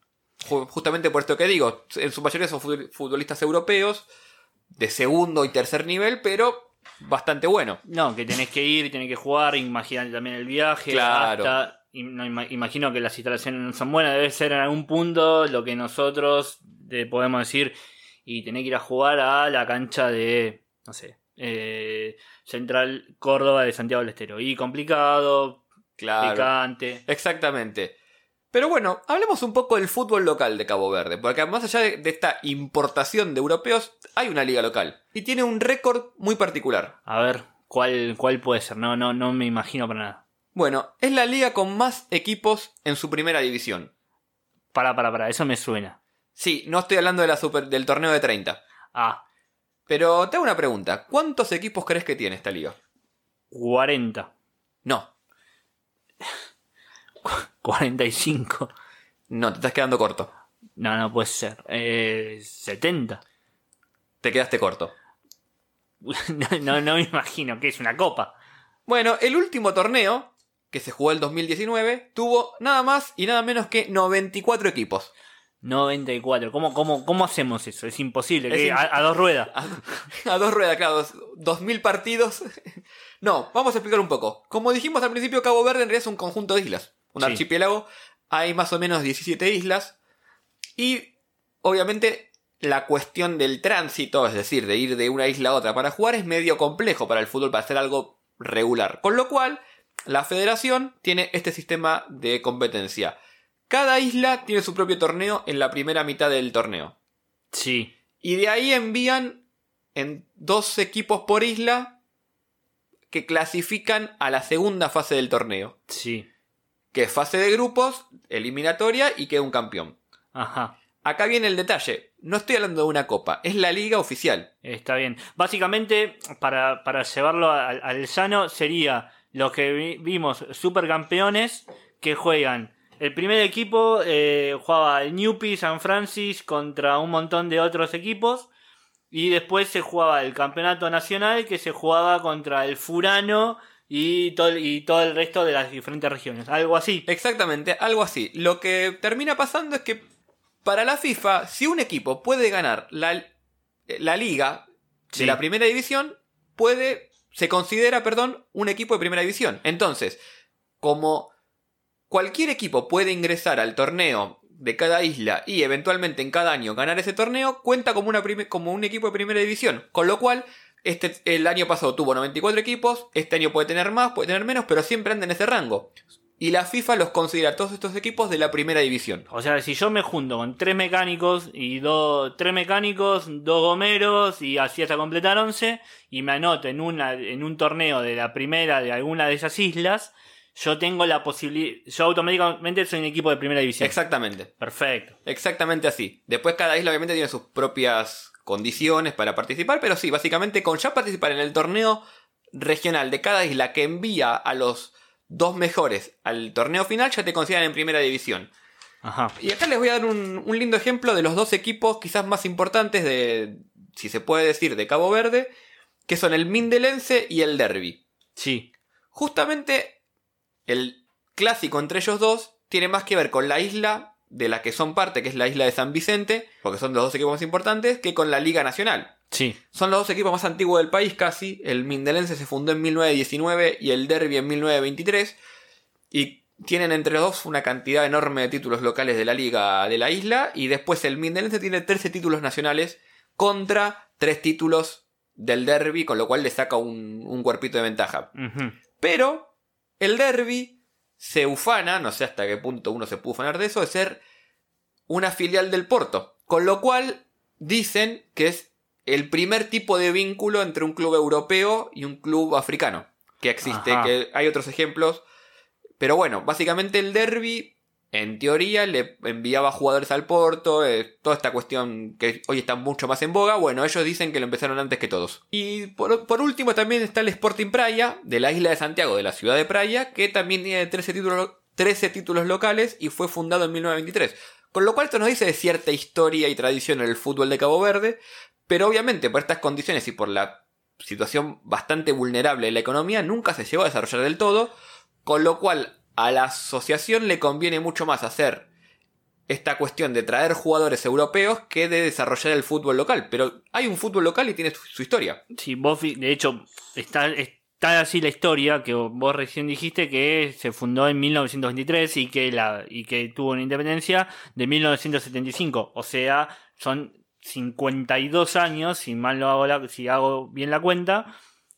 Ju- Justamente por esto que digo, en su mayoría son fut- futbolistas europeos, de segundo y tercer nivel, pero bastante bueno. No, que tenés que ir, tenés que jugar, imagínate también el viaje. Claro. hasta- imagino que las instalaciones no son buenas, debe ser en algún punto lo que nosotros podemos decir y tenés que ir a jugar a la cancha de, no sé, eh, Central Córdoba de Santiago del Estero. Y complicado, Claro. picante. Exactamente. Pero bueno, hablemos un poco del fútbol local de Cabo Verde, porque más allá de, de esta importación de europeos, hay una liga local. Y tiene un récord muy particular. A ver, ¿cuál, cuál puede ser? No, no, no me imagino para nada. Bueno, es la liga con más equipos en su primera división. Para, para, para, eso me suena. Sí, no estoy hablando de la super, del torneo de 30. Ah, Pero te hago una pregunta. ¿Cuántos equipos crees que tiene esta liga? 40. No, 45. no, te estás quedando corto. No, no puede ser. Eh, 70. Te quedaste corto. No, no, no me imagino que es una copa. Bueno, el último torneo, que se jugó el 2019, tuvo nada más y nada menos que 94 equipos. 94. ¿Cómo, cómo, cómo hacemos eso? Es imposible. A, a dos ruedas. A, a dos ruedas, claro, dos- 2000 partidos. No, vamos a explicar un poco. Como dijimos al principio, Cabo Verde en realidad es un conjunto de islas, un Sí. archipiélago. Hay más o menos 17 islas. Y obviamente la cuestión del tránsito, es decir, de ir de una isla a otra para jugar, es medio complejo para el fútbol, para hacer algo regular. Con lo cual, la federación tiene este sistema de competencia. Cada isla tiene su propio torneo en la primera mitad del torneo. Sí. Y de ahí envían en dos equipos por isla que clasifican a la segunda fase del torneo. Sí. Que es fase de grupos, eliminatoria y queda un campeón. Ajá. Acá viene el detalle. No estoy hablando de una copa, es la liga oficial. Está bien. Básicamente, para, para llevarlo al, al llano, sería los que vi- vimos supercampeones que juegan. El primer equipo eh, jugaba el Newpie San Francis contra un montón de otros equipos. Y después se jugaba el campeonato nacional que se jugaba contra el Furano y todo, y todo el resto de las diferentes regiones. Algo así. Exactamente, algo así. Lo que termina pasando es que para la FIFA, si un equipo puede ganar la, la liga Sí. de la primera división, puede, se considera, perdón, un equipo de primera división. Entonces, como cualquier equipo puede ingresar al torneo de cada isla y eventualmente en cada año ganar ese torneo, cuenta como, una como un equipo de primera división. Con lo cual, este, el año pasado tuvo 94 equipos, este año puede tener más, puede tener menos, pero siempre anda en ese rango. Y la FIFA los considera todos estos equipos de la primera división. O sea, si yo me junto con tres mecánicos y dos, tres mecánicos, dos gomeros y así hasta completar 11 y me anoto en, una, en un torneo de la primera de alguna de esas islas, yo tengo la posibilidad, yo automáticamente soy un equipo de primera división. Exactamente. Perfecto. Exactamente así. Después cada isla obviamente tiene sus propias condiciones para participar, pero sí, básicamente con ya participar en el torneo regional de cada isla que envía a los dos mejores al torneo final, ya te consideran en primera división. Ajá. Y acá les voy a dar un, un lindo ejemplo de los dos equipos quizás más importantes de, si se puede decir, de Cabo Verde, que son el Mindelense y el Derby. Sí. Justamente el clásico entre ellos dos tiene más que ver con la isla de la que son parte, que es la isla de San Vicente, porque son los dos equipos más importantes, que con la Liga Nacional. Sí. Son los dos equipos más antiguos del país casi. El Mindelense se fundó en 1919 y el Derby en 1923. Y tienen entre los dos una cantidad enorme de títulos locales de la liga de la isla. Y después el Mindelense tiene 13 títulos nacionales contra 3 títulos del Derby, con lo cual le saca un, un cuerpito de ventaja. Pero el derby se ufana, no sé hasta qué punto uno se puede ufanar de eso, de ser una filial del Porto. Con lo cual dicen que es el primer tipo de vínculo entre un club europeo y un club africano que existe, Ajá. que hay otros ejemplos. Pero bueno, básicamente el derby, en teoría, le enviaba jugadores al Porto, eh, toda esta cuestión que hoy está mucho más en boga, bueno, ellos dicen que lo empezaron antes que todos. Y por, por último también está el Sporting Praia, de la isla de Santiago, de la ciudad de Praia, que también tiene 13 títulos, 13 títulos locales y fue fundado en 1923. Con lo cual esto nos dice de cierta historia y tradición en el fútbol de Cabo Verde, pero obviamente por estas condiciones y por la situación bastante vulnerable de la economía nunca se llegó a desarrollar del todo, con lo cual a la asociación le conviene mucho más hacer esta cuestión de traer jugadores europeos que de desarrollar el fútbol local. Pero hay un fútbol local y tiene su, su historia. Sí, vos, de hecho, está, está así la historia que vos recién dijiste que se fundó en 1923 y que, la, y que tuvo una independencia de 1975. O sea, son 52 años, si mal no hago, la- si hago bien la cuenta,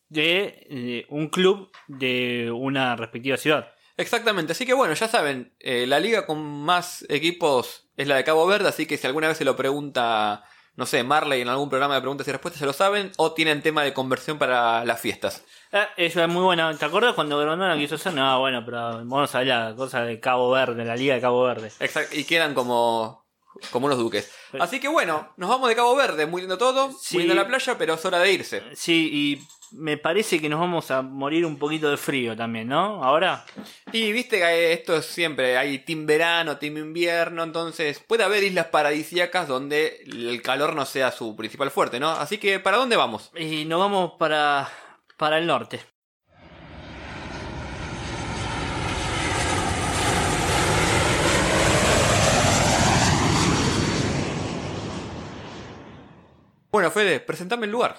de eh, un club de una respectiva ciudad. Exactamente, así que bueno, ya saben, eh, la liga con más equipos es la de Cabo Verde, así que si alguna vez se lo pregunta, no sé, Marley en algún programa de preguntas y respuestas, se lo saben, o tienen tema de conversión para las fiestas. Eh, eso es muy bueno. ¿Te acuerdas cuando Grondona quiso hacer? No, bueno, pero vamos a ver la cosa de Cabo Verde, la Liga de Cabo Verde. Exacto, y quedan como, como unos duques. Así que bueno, nos vamos de Cabo Verde, muy lindo todo, Sí. muy lindo la playa, pero es hora de irse. Sí, y me parece que nos vamos a morir un poquito de frío también, ¿no? Ahora. Y viste que esto es siempre, hay team verano, team invierno, entonces puede haber islas paradisíacas donde el calor no sea su principal fuerte, ¿no? Así que, ¿para dónde vamos? Y nos vamos para, para el norte. Bueno, Fede, presentame el lugar.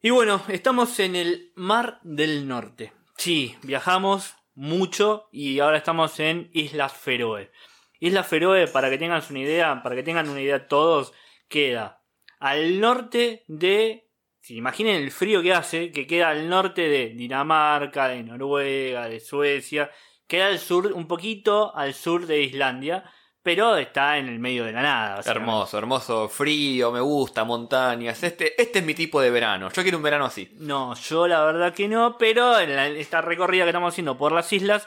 Y bueno, estamos en el Mar del Norte. Sí, viajamos mucho y ahora estamos en Islas Feroe. Islas Feroe, para que tengan una idea, para que tengan una idea todos, queda al norte de. Si imaginen el frío que hace, que queda al norte de Dinamarca, de Noruega, de Suecia, queda al sur, un poquito al sur de Islandia, pero está en el medio de la nada. Hermoso, hermoso, frío, me gusta, montañas. Este, este es mi tipo de verano. Yo quiero un verano así. No, yo la verdad que no, pero en la- esta recorrida que estamos haciendo por las islas,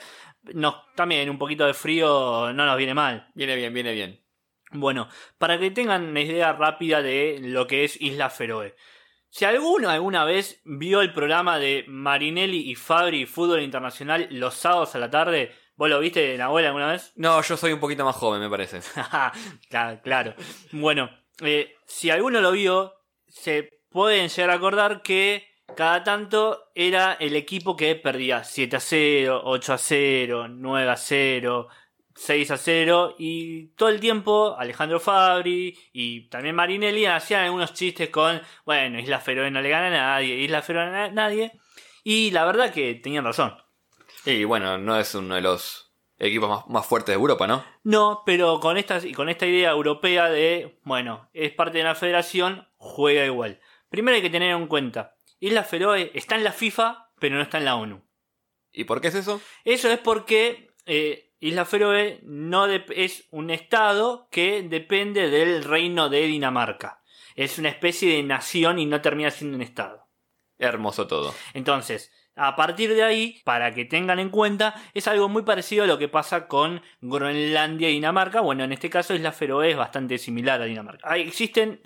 nos, también un poquito de frío no nos viene mal. Viene bien, viene bien. Bueno, para que tengan una idea rápida de lo que es Isla Feroe. Si alguno alguna vez vio el programa de Marinelli y Fabri Fútbol Internacional los sábados a la tarde, ¿vos lo viste, Nahuel, alguna vez? No, yo soy un poquito más joven, me parece. claro. Bueno, eh, si alguno lo vio, se pueden llegar a acordar que cada tanto era el equipo que perdía 7 a 0, 8 a 0, 9 a 0, 6 a 0 y todo el tiempo Alejandro Fabri y también Marinelli hacían algunos chistes con, bueno, Isla Feroe no le gana a nadie, Isla Feroe a nadie y la verdad que tenían razón. Y bueno, no es uno de los equipos más, más fuertes de Europa, ¿no? No, pero con esta, con esta idea europea de, bueno, es parte de la federación, juega igual. Primero hay que tener en cuenta, Isla Feroe está en la FIFA, pero no está en la ONU. ¿Y por qué es eso? Eso es porque eh, Isla Feroe no es un estado que depende del reino de Dinamarca. Es una especie de nación y no termina siendo un estado. Hermoso todo. Entonces, A partir de ahí, para que tengan en cuenta, es algo muy parecido a lo que pasa con Groenlandia y Dinamarca. Bueno, en este caso Isla Feroe es bastante similar a Dinamarca. Ahí existen,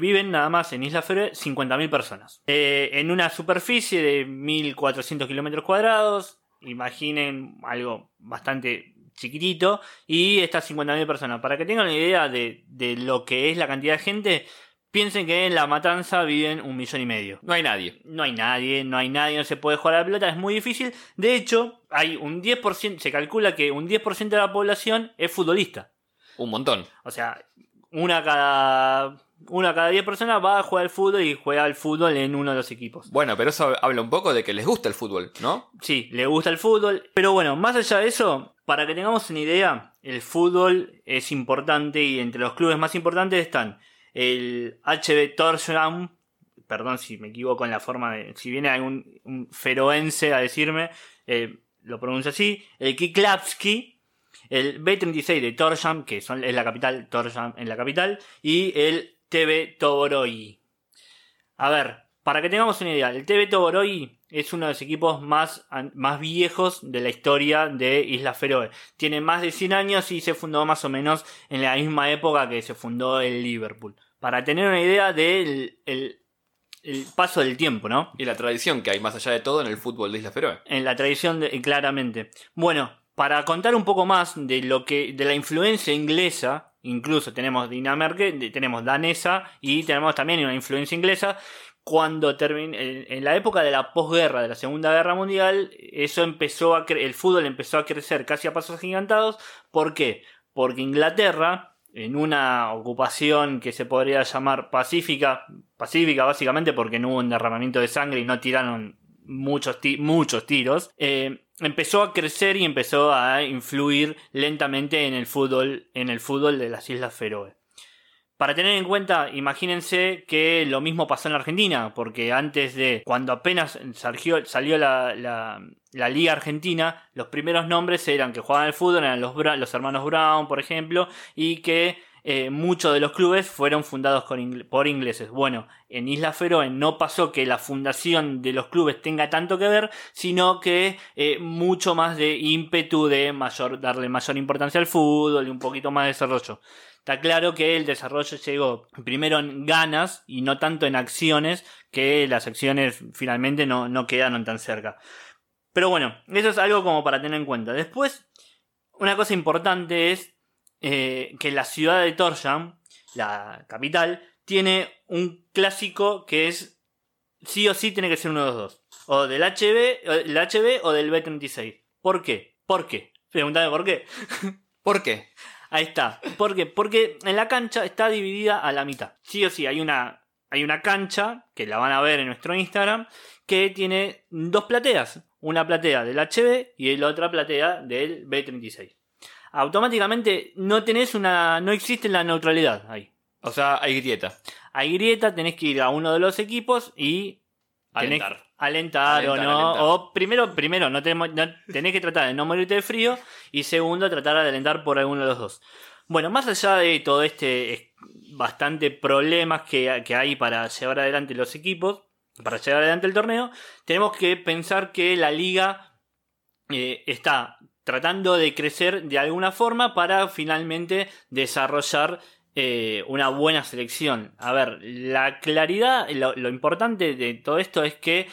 viven nada más en Isla Feroe 50.000 personas. Eh, en una superficie de 1.400 kilómetros cuadrados. Imaginen algo bastante chiquitito. Y estas 50.000 personas. Para que tengan una idea de, de lo que es la cantidad de gente, Piensen que en La Matanza viven un millón y medio. No hay nadie. No hay nadie, no hay nadie, no se puede jugar a la pelota, es muy difícil. De hecho, hay un 10%, se calcula que un 10% de la población es futbolista. Un montón. O sea, una cada una cada 10 personas va a jugar al fútbol y juega al fútbol en uno de los equipos. Bueno, pero eso habla un poco de que les gusta el fútbol, ¿no? Sí, les gusta el fútbol. Pero bueno, más allá de eso, para que tengamos una idea, el fútbol es importante y entre los clubes más importantes están el HB Torshavn, perdón si me equivoco en la forma de, si viene algún un feroense a decirme, eh, lo pronuncio así, el Kiklavski, el B36 de Torshavn, que son, es la capital, Torshavn en la capital, y el TB Toboroi. A ver, para que tengamos una idea, el TB Toboroi es uno de los equipos más, más viejos de la historia de Isla Feroe. Tiene más de 100 años y se fundó más o menos en la misma época que se fundó el Liverpool. Para tener una idea del el, paso del tiempo, ¿no? Y la tradición que hay más allá de todo en el fútbol de Isla Feroe. En la tradición, de, claramente. Bueno, para contar un poco más de lo que de la influencia inglesa, incluso tenemos Dinamarca, tenemos danesa y tenemos también una influencia inglesa cuando terminó, en la época de la posguerra, de la Segunda Guerra Mundial, eso empezó a el fútbol empezó a crecer casi a pasos gigantados. ¿Por qué? Porque Inglaterra, en una ocupación que se podría llamar pacífica, pacífica básicamente porque no hubo un derramamiento de sangre y no tiraron muchos, muchos tiros, eh, empezó a crecer y empezó a influir lentamente en el fútbol, en el fútbol de las Islas Feroe. Para tener en cuenta, imagínense que lo mismo pasó en la Argentina, porque antes de, cuando apenas salió, la, la, Liga Argentina, los primeros nombres eran que jugaban al fútbol, eran los, los hermanos Brown, por ejemplo, y que eh, muchos de los clubes fueron fundados por ingleses. Bueno, en Isla Feroe no pasó que la fundación de los clubes tenga tanto que ver, sino que eh, mucho más de ímpetu de mayor, darle mayor importancia al fútbol y un poquito más de desarrollo. Está claro que el desarrollo llegó primero en ganas y no tanto en acciones, que las acciones finalmente no, no quedaron tan cerca. Pero bueno, eso es algo como para tener en cuenta. Después, una cosa importante es eh, que la ciudad de Torshavn, la capital, tiene un clásico que es sí o sí tiene que ser uno de los dos. O del HB, el HB o del B36. ¿Por qué? ¿Por qué? Pregúntame por qué. ¿Por qué? Ahí está. ¿Por qué? Porque en la cancha está dividida a la mitad. Sí o sí, hay una, hay una cancha, que la van a ver en nuestro Instagram, que tiene dos plateas. Una platea del HB y la otra platea del B36. Automáticamente no tenés una. no existe la neutralidad ahí. O sea, hay grieta. Hay grieta, tenés que ir a uno de los equipos y. Alentar. Alentar, o no. O primero, primero no, tenemos, tenés que tratar de no morirte de frío. Y segundo, tratar de alentar por alguno de los dos. Bueno, más allá de todo este bastante problemas que, que hay para llevar adelante los equipos, para llevar adelante el torneo, tenemos que pensar que la liga eh, está tratando de crecer de alguna forma para finalmente desarrollar eh, una buena selección. A ver, la claridad, lo, importante de todo esto es que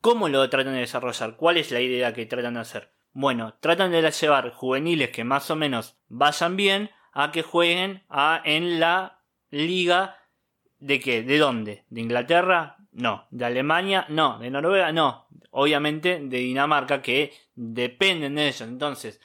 cómo lo tratan de desarrollar, cuál es la idea que tratan de hacer. Bueno, tratan de llevar juveniles que más o menos vayan bien a que jueguen a, en la liga de qué, de dónde, de Inglaterra, no, de Alemania, no, de Noruega, no, obviamente de Dinamarca que dependen de ellos. Entonces,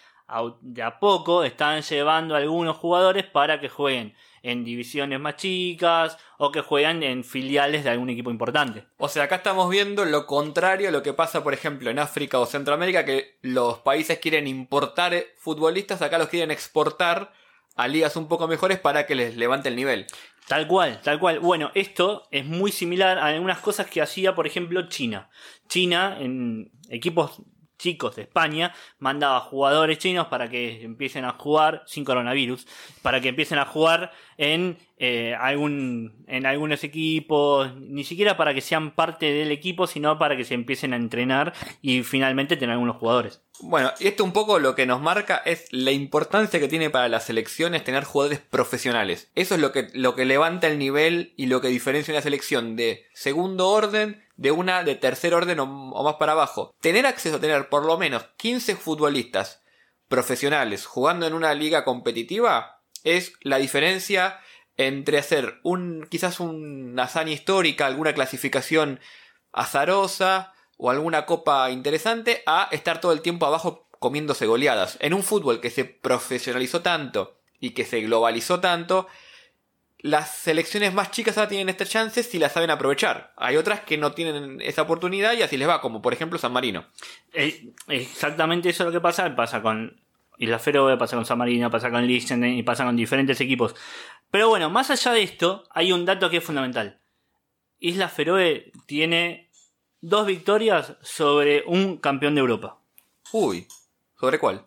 de a poco están llevando a algunos jugadores para que jueguen en divisiones más chicas o que jueguen en filiales de algún equipo importante. O sea, acá estamos viendo lo contrario a lo que pasa, por ejemplo, en África o Centroamérica, que los países quieren importar futbolistas, acá los quieren exportar a ligas un poco mejores para que les levante el nivel. Tal cual, tal cual. Bueno, esto es muy similar a algunas cosas que hacía, por ejemplo, China. China, en equipos chicos de España, mandaba jugadores chinos para que empiecen a jugar, sin coronavirus, para que empiecen a jugar en, eh, algún, en algunos equipos, ni siquiera para que sean parte del equipo, sino para que se empiecen a entrenar y finalmente tener algunos jugadores. Bueno, y esto un poco lo que nos marca es la importancia que tiene para las selecciones tener jugadores profesionales. Eso es lo que, lo que levanta el nivel y lo que diferencia una selección de segundo orden de una de tercer orden o, más para abajo. Tener acceso a tener por lo menos 15 futbolistas profesionales jugando en una liga competitiva es la diferencia entre hacer un quizás una hazaña histórica, alguna clasificación azarosa o alguna copa interesante a estar todo el tiempo abajo comiéndose goleadas. En un fútbol que se profesionalizó tanto y que se globalizó tanto, las selecciones más chicas ahora tienen esta chance si la saben aprovechar. Hay otras que no tienen esa oportunidad y así les va, como por ejemplo San Marino. Eh, exactamente eso es lo que pasa, pasa con Isla Feroe, pasa con San Marino, pasa con Liechtenstein y pasa con diferentes equipos. Pero bueno, más allá de esto, hay un dato que es fundamental. Isla Feroe tiene dos victorias sobre un campeón de Europa. Uy, ¿sobre cuál?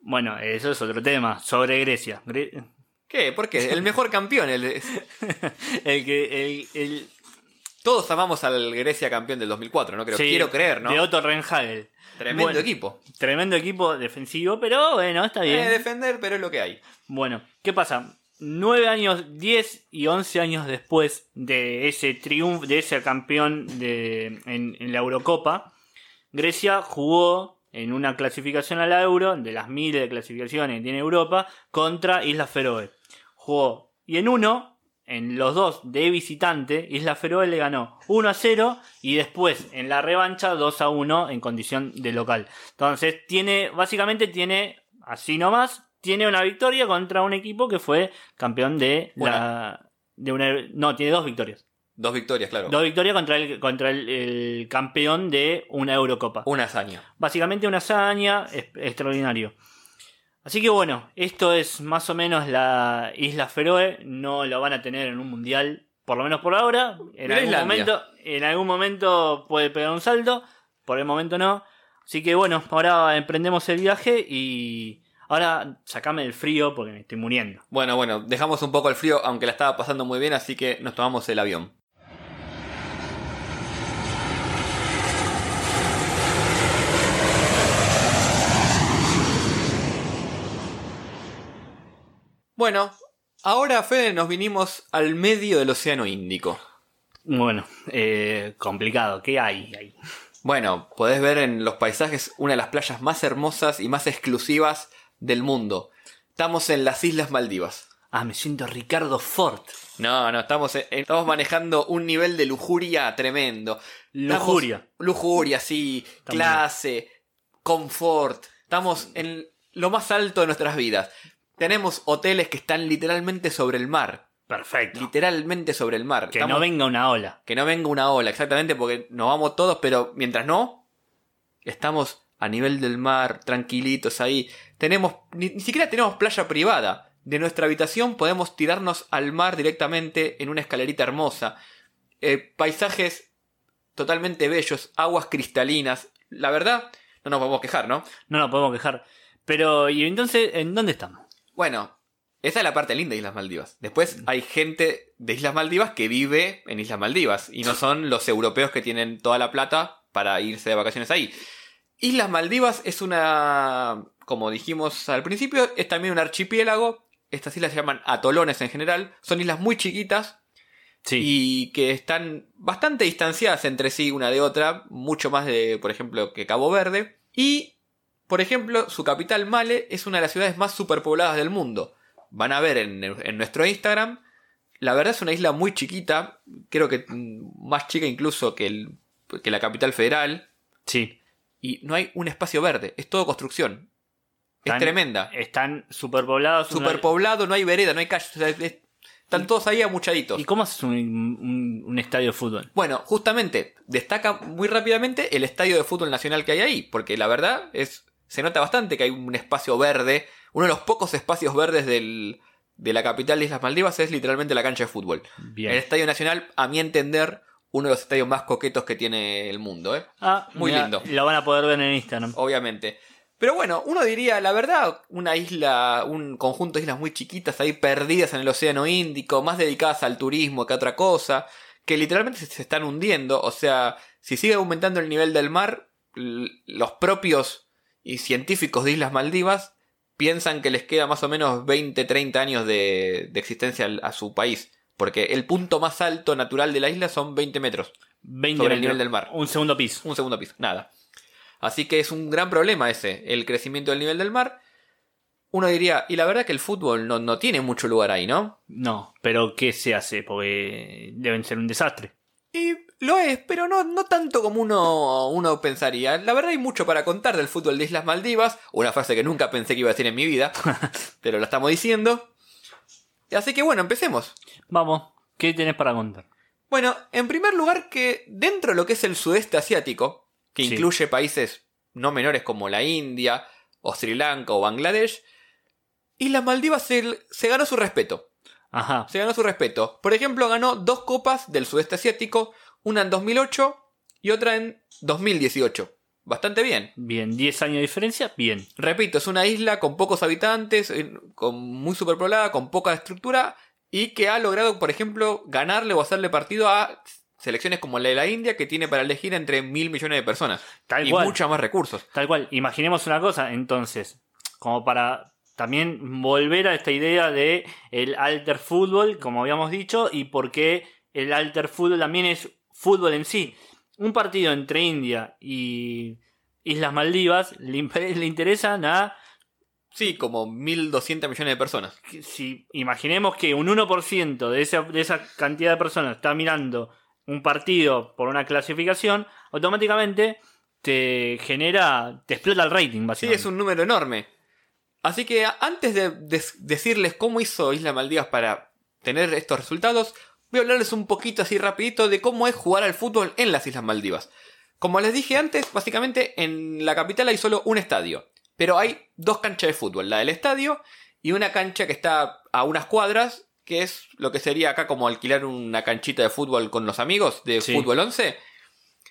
Bueno, eso es otro tema, sobre Grecia. Gre- ¿Qué? ¿Por qué? El mejor campeón. el- el que el, el- Todos amamos al Grecia campeón del 2004, ¿no? Creo, sí, quiero creer, ¿no? De Otto Rehagel. Tremendo Bueno, equipo. Tremendo equipo defensivo, pero bueno, está bien. Eh, defender, pero es lo que hay. Bueno, ¿qué pasa? Nueve años, diez y once años después de ese triunfo, de ese campeón de, en, en la Eurocopa, Grecia jugó en una clasificación a la Euro, de las miles de clasificaciones que tiene Europa, contra Islas Feroe. Jugó, y en uno, en los dos de visitante, Islas Feroe le ganó 1 a 0 y después en la revancha 2 a 1 en condición de local. Entonces, tiene, básicamente tiene, así nomás, tiene una victoria contra un equipo que fue campeón de la. De una, no, tiene dos victorias. Dos victorias, claro. Dos victorias contra el, contra el, el campeón de una Eurocopa. Una hazaña. Básicamente una hazaña es- extraordinario. Así que bueno, esto es más o menos la Isla Feroe. No lo van a tener en un mundial, por lo menos por ahora. En algún momento, en algún momento puede pegar un salto, por el momento no. Así que bueno, ahora emprendemos el viaje y ahora sacame del frío porque me estoy muriendo. Bueno, bueno, dejamos un poco el frío, aunque la estaba pasando muy bien, así que nos tomamos el avión. Bueno, ahora Fede nos vinimos al medio del Océano Índico. Bueno, eh, complicado. ¿Qué hay ahí? Bueno, podés ver en los paisajes una de las playas más hermosas y más exclusivas del mundo. Estamos en las Islas Maldivas. Ah, me siento Ricardo Ford. No, no, estamos, en- estamos manejando un nivel de lujuria tremendo. Estamos- Lujuria. lujuria, sí. Clase, confort. Estamos en lo más alto de nuestras vidas. Tenemos hoteles que están literalmente sobre el mar. Perfecto. Literalmente sobre el mar. Que Estamos- no venga una ola. que no venga una ola, exactamente, porque nos vamos todos, pero mientras no, estamos a nivel del mar, tranquilitos ahí. Tenemos, ni, ni siquiera tenemos playa privada. De nuestra habitación podemos tirarnos al mar directamente en una escalerita hermosa. Eh, paisajes totalmente bellos, aguas cristalinas. La verdad, no nos podemos quejar, ¿no? No nos podemos quejar. Pero, ¿y entonces en dónde estamos? Bueno, esa es la parte linda de Islas Maldivas. Después hay gente de Islas Maldivas que vive en Islas Maldivas y no son los europeos que tienen toda la plata para irse de vacaciones ahí. Islas Maldivas es una, como dijimos al principio, es también un archipiélago. Estas islas se llaman atolones en general. Son islas muy chiquitas Sí. y que están bastante distanciadas entre sí una de otra, mucho más de, por ejemplo, que Cabo Verde. Y, por ejemplo, su capital Male es una de las ciudades más superpobladas del mundo. Van a ver en, en nuestro Instagram. La verdad es una isla muy chiquita, creo que mm, más chica incluso que, el- que la capital federal. Sí. Y no hay un espacio verde, es todo construcción. Es tremenda. Están superpoblados. Superpoblado, no hay vereda, no hay calle. o sea, es- están todos ahí amuchaditos. ¿Y cómo haces un, un- un estadio de fútbol? Bueno, justamente, destaca muy rápidamente el estadio de fútbol nacional que hay ahí, porque la verdad es, se nota bastante que hay un espacio verde, uno de los pocos espacios verdes del, de la capital de Islas Maldivas es literalmente la cancha de fútbol. Bien. El estadio nacional, a mi entender, uno de los estadios más coquetos que tiene el mundo, ¿eh? Ah, Muy lindo. Lo van a poder ver en Instagram. obviamente. Pero bueno, uno diría, la verdad, una isla, un conjunto de islas muy chiquitas ahí perdidas en el Océano Índico, más dedicadas al turismo que a otra cosa, que literalmente se están hundiendo. O sea, si sigue aumentando el nivel del mar, los propios y científicos de Islas Maldivas piensan que les queda más o menos 20, 30 años de, de existencia a su país. Porque el punto más alto natural de la isla son 20 metros. 20 sobre el metros. nivel del mar. Un segundo piso. Un segundo piso, nada. Así que es un gran problema ese, el crecimiento del nivel del mar. Uno diría, y la verdad que el fútbol no, no tiene mucho lugar ahí, ¿no? No, pero ¿qué se hace? Porque deben ser un desastre. Y lo es, pero no, no tanto como uno, uno pensaría. La verdad hay mucho para contar del fútbol de Islas Maldivas, una frase que nunca pensé que iba a decir en mi vida, pero lo estamos diciendo. Así que bueno, empecemos. Vamos, ¿qué tenés para contar? Bueno, en primer lugar que dentro de lo que es el sudeste asiático, que Sí. incluye países no menores como la India, o Sri Lanka o Bangladesh, Islas Maldivas se, se ganó su respeto. Ajá. Se ganó su respeto. Por ejemplo, ganó dos copas del sudeste asiático, una en 2008 y otra en 2018. Bastante bien. Bien, 10 años de diferencia, bien. Repito, es una isla con pocos habitantes, eh, con muy superpoblada, con poca estructura y que ha logrado, por ejemplo, ganarle o hacerle partido a selecciones como la de la India que tiene para elegir entre mil millones de personas Tal y cual. muchos más recursos. Tal cual. Imaginemos una cosa, entonces, como para también volver a esta idea de el alter fútbol, como habíamos dicho, y por qué el alter fútbol también es fútbol en sí. Un partido entre India y Islas Maldivas le, interesan a Sí, como 1.200 millones de personas. si imaginemos que un 1% de esa, de esa cantidad de personas está mirando un partido por una clasificación, automáticamente te genera, te explota el rating, Sí, básicamente. es un número enorme. Así que antes de, de- decirles cómo hizo Isla Maldivas para tener estos resultados, voy a hablarles un poquito así rapidito de cómo es jugar al fútbol en las Islas Maldivas. Como les dije antes, básicamente en la capital hay solo un estadio, pero hay dos canchas de fútbol, la del estadio y una cancha que está a unas cuadras, que es lo que sería acá como alquilar una canchita de fútbol con los amigos de Sí. fútbol 11.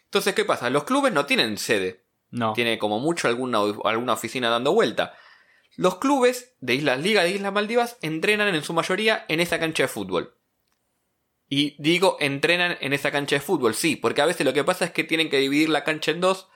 Entonces, ¿qué pasa? Los clubes no tienen sede, No. tiene como mucho alguna, alguna oficina dando vuelta. Los clubes de Islas Liga de Islas Maldivas entrenan en su mayoría en esa cancha de fútbol. Y digo, entrenan en esa cancha de fútbol, sí, porque a veces lo que pasa es que tienen que dividir la cancha en dos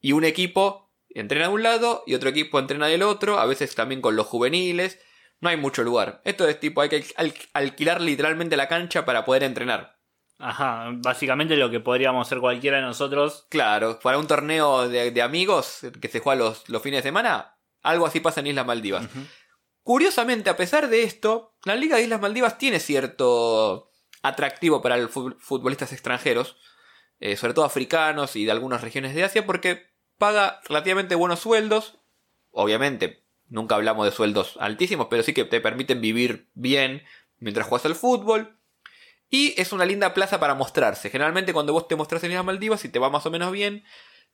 y un equipo entrena de un lado y otro equipo entrena del otro, a veces también con los juveniles. No hay mucho lugar. Esto es tipo, hay que al- alquilar literalmente la cancha para poder entrenar. Ajá, básicamente lo que podríamos hacer cualquiera de nosotros. Claro, para un torneo de, de amigos que se juega los, los fines de semana, algo así pasa en Islas Maldivas. Curiosamente, a pesar de esto, la Liga de Islas Maldivas tiene cierto atractivo para los fu- futbolistas extranjeros, eh, sobre todo africanos y de algunas regiones de Asia, porque paga relativamente buenos sueldos. Obviamente, nunca hablamos de sueldos altísimos, pero sí que te permiten vivir bien mientras juegas al fútbol. Y es una linda plaza para mostrarse. Generalmente cuando vos te mostrás en Islas Maldivas y te va más o menos bien,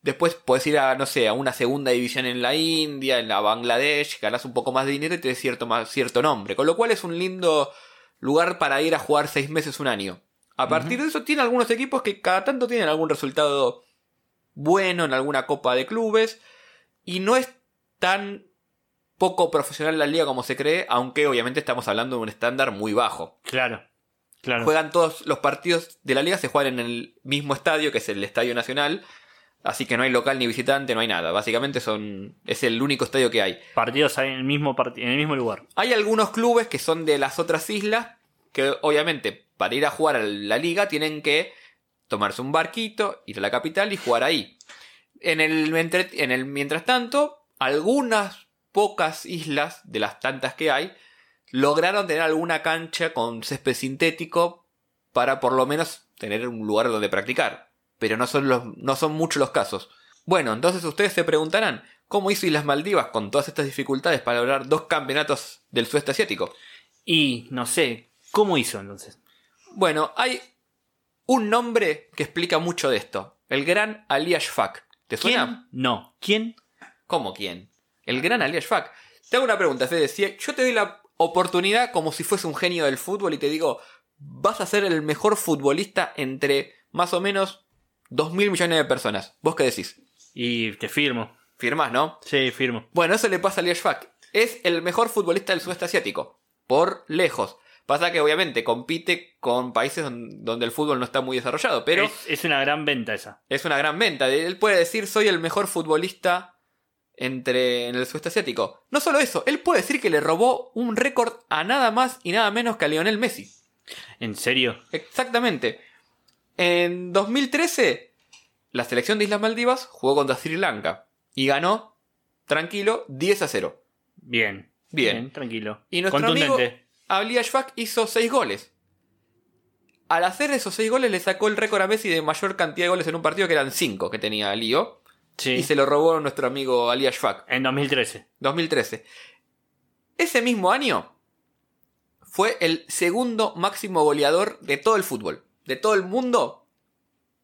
después puedes ir a, no sé, a una segunda división en la India, en la Bangladesh, ganas un poco más de dinero y te des cierto, cierto nombre. Con lo cual es un lindo lugar para ir a jugar seis meses, un año. A partir de eso tiene algunos equipos que cada tanto tienen algún resultado bueno en alguna copa de clubes. Y no es tan poco profesional la liga como se cree, aunque obviamente estamos hablando de un estándar muy bajo. Claro, claro. Juegan todos los partidos de la liga, se juegan en el mismo estadio, que es el Estadio Nacional. Así que no hay local ni visitante, no hay nada. Básicamente son es el único estadio que hay. Partidos ahí en el mismo parti- en el mismo lugar. Hay algunos clubes que son de las otras islas que obviamente para ir a jugar a la liga tienen que tomarse un barquito, ir a la capital y jugar ahí. En el, entre- en el mientras tanto, algunas pocas islas de las tantas que hay lograron tener alguna cancha con césped sintético para por lo menos tener un lugar donde practicar. Pero no son, los, no son muchos los casos. Bueno, entonces ustedes se preguntarán, ¿cómo hizo Islas Maldivas con todas estas dificultades para lograr dos campeonatos del sudeste asiático? Y no sé, ¿cómo hizo entonces? Bueno, hay un nombre que explica mucho de esto. El gran Ali Ashfaq. ¿Te suena? ¿Quién? No. ¿Quién? ¿Cómo quién? El gran Ali Ashfaq. Te hago una pregunta, Fede. Si yo te doy la oportunidad como si fuese un genio del fútbol y te digo, vas a ser el mejor futbolista entre más o menos 2 mil millones de personas. ¿Vos qué decís? Y te firmo. Firmás, ¿no? Sí, firmo. Bueno, eso le pasa a Liash Fak. Es el mejor futbolista del sudeste asiático. Por lejos. Pasa que obviamente compite con países don- donde el fútbol no está muy desarrollado, pero es, es una gran venta esa. es una gran venta. Él puede decir soy el mejor futbolista entre en el sudeste asiático. No solo eso, él puede decir que le robó un récord a nada más y nada menos que a Lionel Messi. ¿En serio? Exactamente. En 2013, la selección de Islas Maldivas jugó contra Sri Lanka y ganó, tranquilo, 10 a 0. Bien. Bien. tranquilo. Y nuestro amigo Ali Ashfaq hizo 6 goles. Al hacer esos 6 goles le sacó el récord a Messi de mayor cantidad de goles en un partido, que eran 5 que tenía Lío. Sí. Y se lo robó nuestro amigo Ali Ashfaq. En 2013. 2013. Ese mismo año fue el segundo máximo goleador de todo el fútbol. De todo el mundo.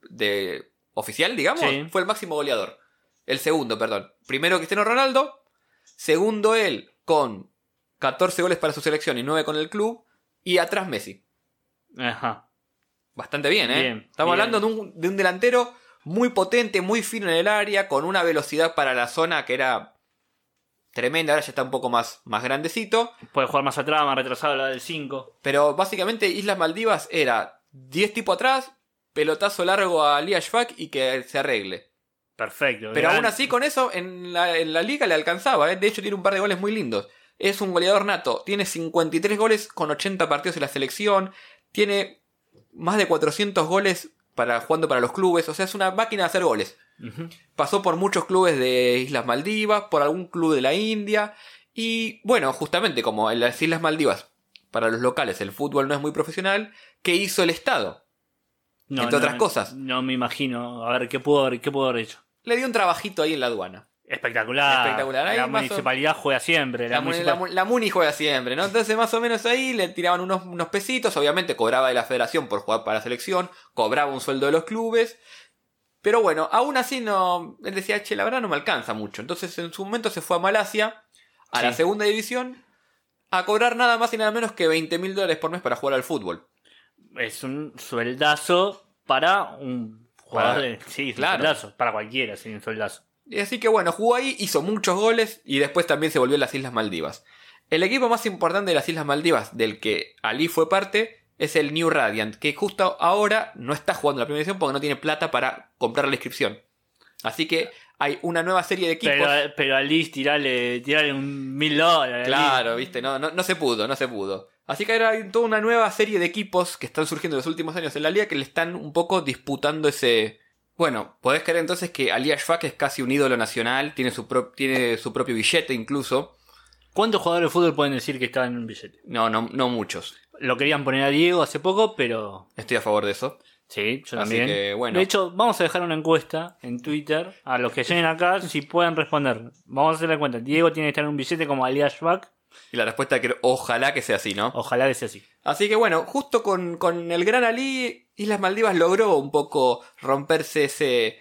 De oficial, digamos. Sí. Fue el máximo goleador. El segundo, perdón. Primero Cristiano Ronaldo. Segundo él con 14 goles para su selección y 9 con el club. Y atrás Messi. Ajá. Bastante bien, ¿eh? Bien, Estamos bien. hablando de un, de un delantero muy potente, muy fino en el área, con una velocidad para la zona que era tremenda. Ahora ya está un poco más, más grandecito. Puede jugar más atrás, más retrasado, la del 5. Pero básicamente Islas Maldivas era 10 tipos atrás, pelotazo largo a Ashfaq y que se arregle. Perfecto. Pero aún así con eso en la, en la liga le alcanzaba. ¿eh? De hecho tiene un par de goles muy lindos. Es un goleador nato. Tiene 53 goles con 80 partidos en la selección. Tiene más de 400 goles para, jugando para los clubes. O sea, es una máquina de hacer goles. Pasó por muchos clubes de Islas Maldivas, por algún club de la India. Y bueno, justamente como en las Islas Maldivas, para los locales el fútbol no es muy profesional, ¿qué hizo el Estado? No, Entre no, otras cosas. No me imagino. A ver, ¿qué pudo haber, qué pudo haber hecho? Le dio un trabajito ahí en la aduana. Espectacular. Espectacular. Ahí La o- municipalidad juega siempre. La, La, Muni- municipal- la Mu- la Muni juega siempre, ¿no? Entonces, más o menos ahí le tiraban unos, unos pesitos. Obviamente, cobraba de la federación por jugar para la selección. Cobraba un sueldo de los clubes. Pero bueno, aún así no. Él decía, che, la verdad no me alcanza mucho. Entonces, en su momento se fue a Malasia, a la segunda división, a cobrar nada más y nada menos que 20 mil dólares por mes para jugar al fútbol. Es un sueldazo para un jugador Para- de. Sí, es un claro. sueldazo. Para cualquiera, sí, un sueldazo. Y así que bueno, jugó ahí, hizo muchos goles y después también se volvió a las Islas Maldivas. El equipo más importante de las Islas Maldivas, del que Ali fue parte, es el New Radiant, que justo ahora no está jugando la primera división porque no tiene plata para comprar la inscripción. Así que hay una nueva serie de equipos. Pero, pero a Liz tirale, tirale un mil dólares. Claro, viste, no, no, no se pudo, no se pudo. Así que ahora hay toda una nueva serie de equipos que están surgiendo en los últimos años en la liga que le están un poco disputando ese... Bueno, podés creer entonces que Ali Ashfaq es casi un ídolo nacional, tiene su, pro- tiene su propio billete incluso. ¿Cuántos jugadores de fútbol pueden decir que están en un billete? No, no, no muchos. Lo querían poner a Diego hace poco, pero Estoy a favor de eso. Sí, yo Así también. que, bueno. De hecho, vamos a dejar una encuesta en Twitter a los que lleguen acá si pueden responder. Vamos a hacer la cuenta. Diego tiene que estar en un billete como Ali Ashbach. Y la respuesta es que ojalá que sea así, ¿no? Ojalá que sea así. Así que bueno, justo con, con el gran Ali, Islas Maldivas logró un poco romperse ese...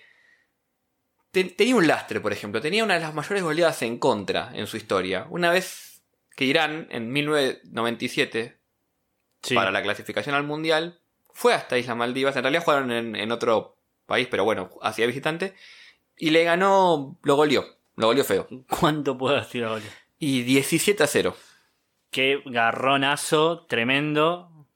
Te- tenía un lastre, por ejemplo, tenía una de las mayores goleadas en contra en su historia. Una vez que Irán, en 1997, Sí. para la clasificación al Mundial, fue hasta Islas Maldivas, en realidad jugaron en, en otro país, pero bueno, hacía visitante, y le ganó, lo goleó, lo goleó feo. ¿Cuánto puedo decir ahora? Y 17 a 0. Qué garronazo, tremendo.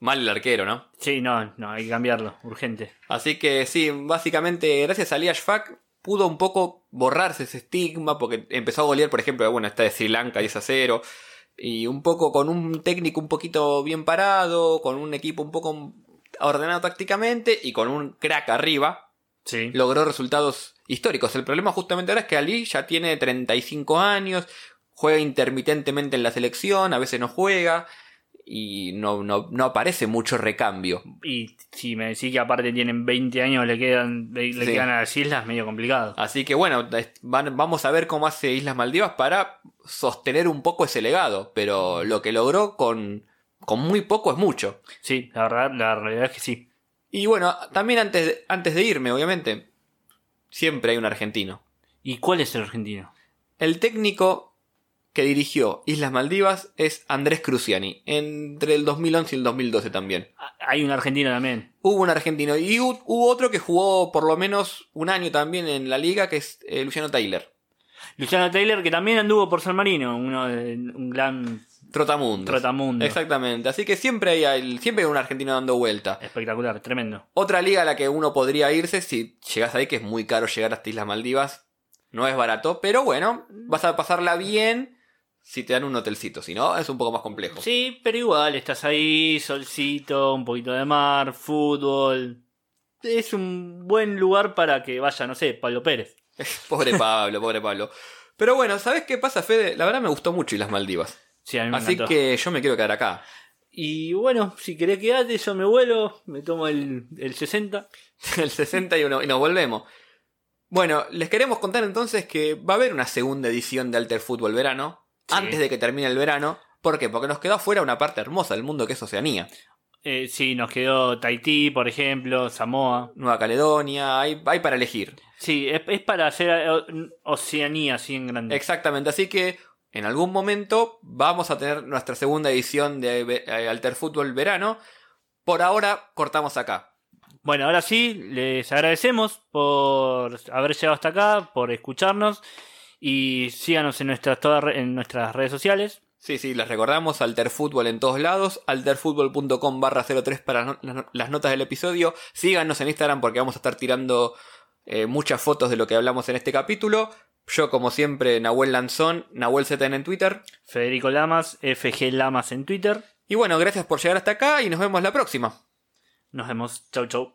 Mal el arquero, ¿no? Sí, no, no, hay que cambiarlo, urgente. Así que sí, básicamente gracias a Ali Ashfaq pudo un poco borrarse ese estigma porque empezó a golear, por ejemplo, bueno, está de Sri Lanka 10 a 0 y un poco con un técnico un poquito bien parado, con un equipo un poco ordenado tácticamente y con un crack arriba, Sí. logró resultados históricos. El problema justamente ahora es que Ali ya tiene 35 años, juega intermitentemente en la selección, a veces no juega y no, no, no aparece mucho recambio. Y si me decís que aparte tienen 20 años, le quedan, le, Sí. quedan a las islas, medio complicado. Así que bueno, van- vamos a ver cómo hace Islas Maldivas para sostener un poco ese legado, pero lo que logró con, con muy poco es mucho. Sí, la verdad, la realidad es que sí. Y bueno, también antes de, antes de irme, obviamente, siempre hay un argentino. ¿Y cuál es el argentino? El técnico que dirigió Islas Maldivas es Andrés Cruciani, entre el 2011 y el 2012 también. Ah, Hay un argentino también. Hubo un argentino y hu- hubo otro que jugó por lo menos un año también en la liga, que es eh, Luciano Taylor. Luciano Taylor, que también anduvo por San Marino, uno de, un gran Trotamundo. trotamundo. Exactamente, así que siempre hay, siempre hay un argentino dando vuelta. Espectacular, tremendo. Otra liga a la que uno podría irse si llegas ahí, que es muy caro llegar hasta Islas Maldivas. No es barato, pero bueno, vas a pasarla bien si te dan un hotelcito. Si no, es un poco más complejo. Sí, pero igual, estás ahí, solcito, un poquito de mar, fútbol. Es un buen lugar para que vaya, no sé, Pablo Pérez. pobre Pablo, pobre Pablo. Pero bueno, ¿sabes qué pasa, Fede? La verdad me gustó mucho Islas Maldivas. Sí, a mí me Así encantó. que yo me quiero quedar acá. Y bueno, si querés quedarte, yo me vuelo, me tomo el, el 60. El 61 y nos volvemos. Bueno, les queremos contar entonces que va a haber una segunda edición de Alter Fútbol Verano. Sí. Antes de que termine el verano. ¿Por qué? Porque nos quedó afuera una parte hermosa del mundo que es Oceanía. Eh, sí, nos quedó Tahití, por ejemplo, Samoa. Nueva Caledonia, hay, hay para elegir. Sí, es, es para hacer eh, Oceanía así en grande. Exactamente, así que en algún momento vamos a tener nuestra segunda edición de Alter Fútbol Verano. Por ahora cortamos acá. Bueno, ahora sí, les agradecemos por haber llegado hasta acá, por escucharnos y síganos en nuestras, todas, en nuestras redes sociales. Sí, sí, les recordamos Alterfútbol en todos lados, alterfutbol.com barra 03 para no- las- las notas del episodio. Síganos en Instagram porque vamos a estar tirando eh, muchas fotos de lo que hablamos en este capítulo. Yo, como siempre, Nahuel Lanzón, Nahuel ZN en Twitter. Federico Lamas, FG Lamas en Twitter. Y bueno, gracias por llegar hasta acá y nos vemos la próxima. Nos vemos. Chau, chau.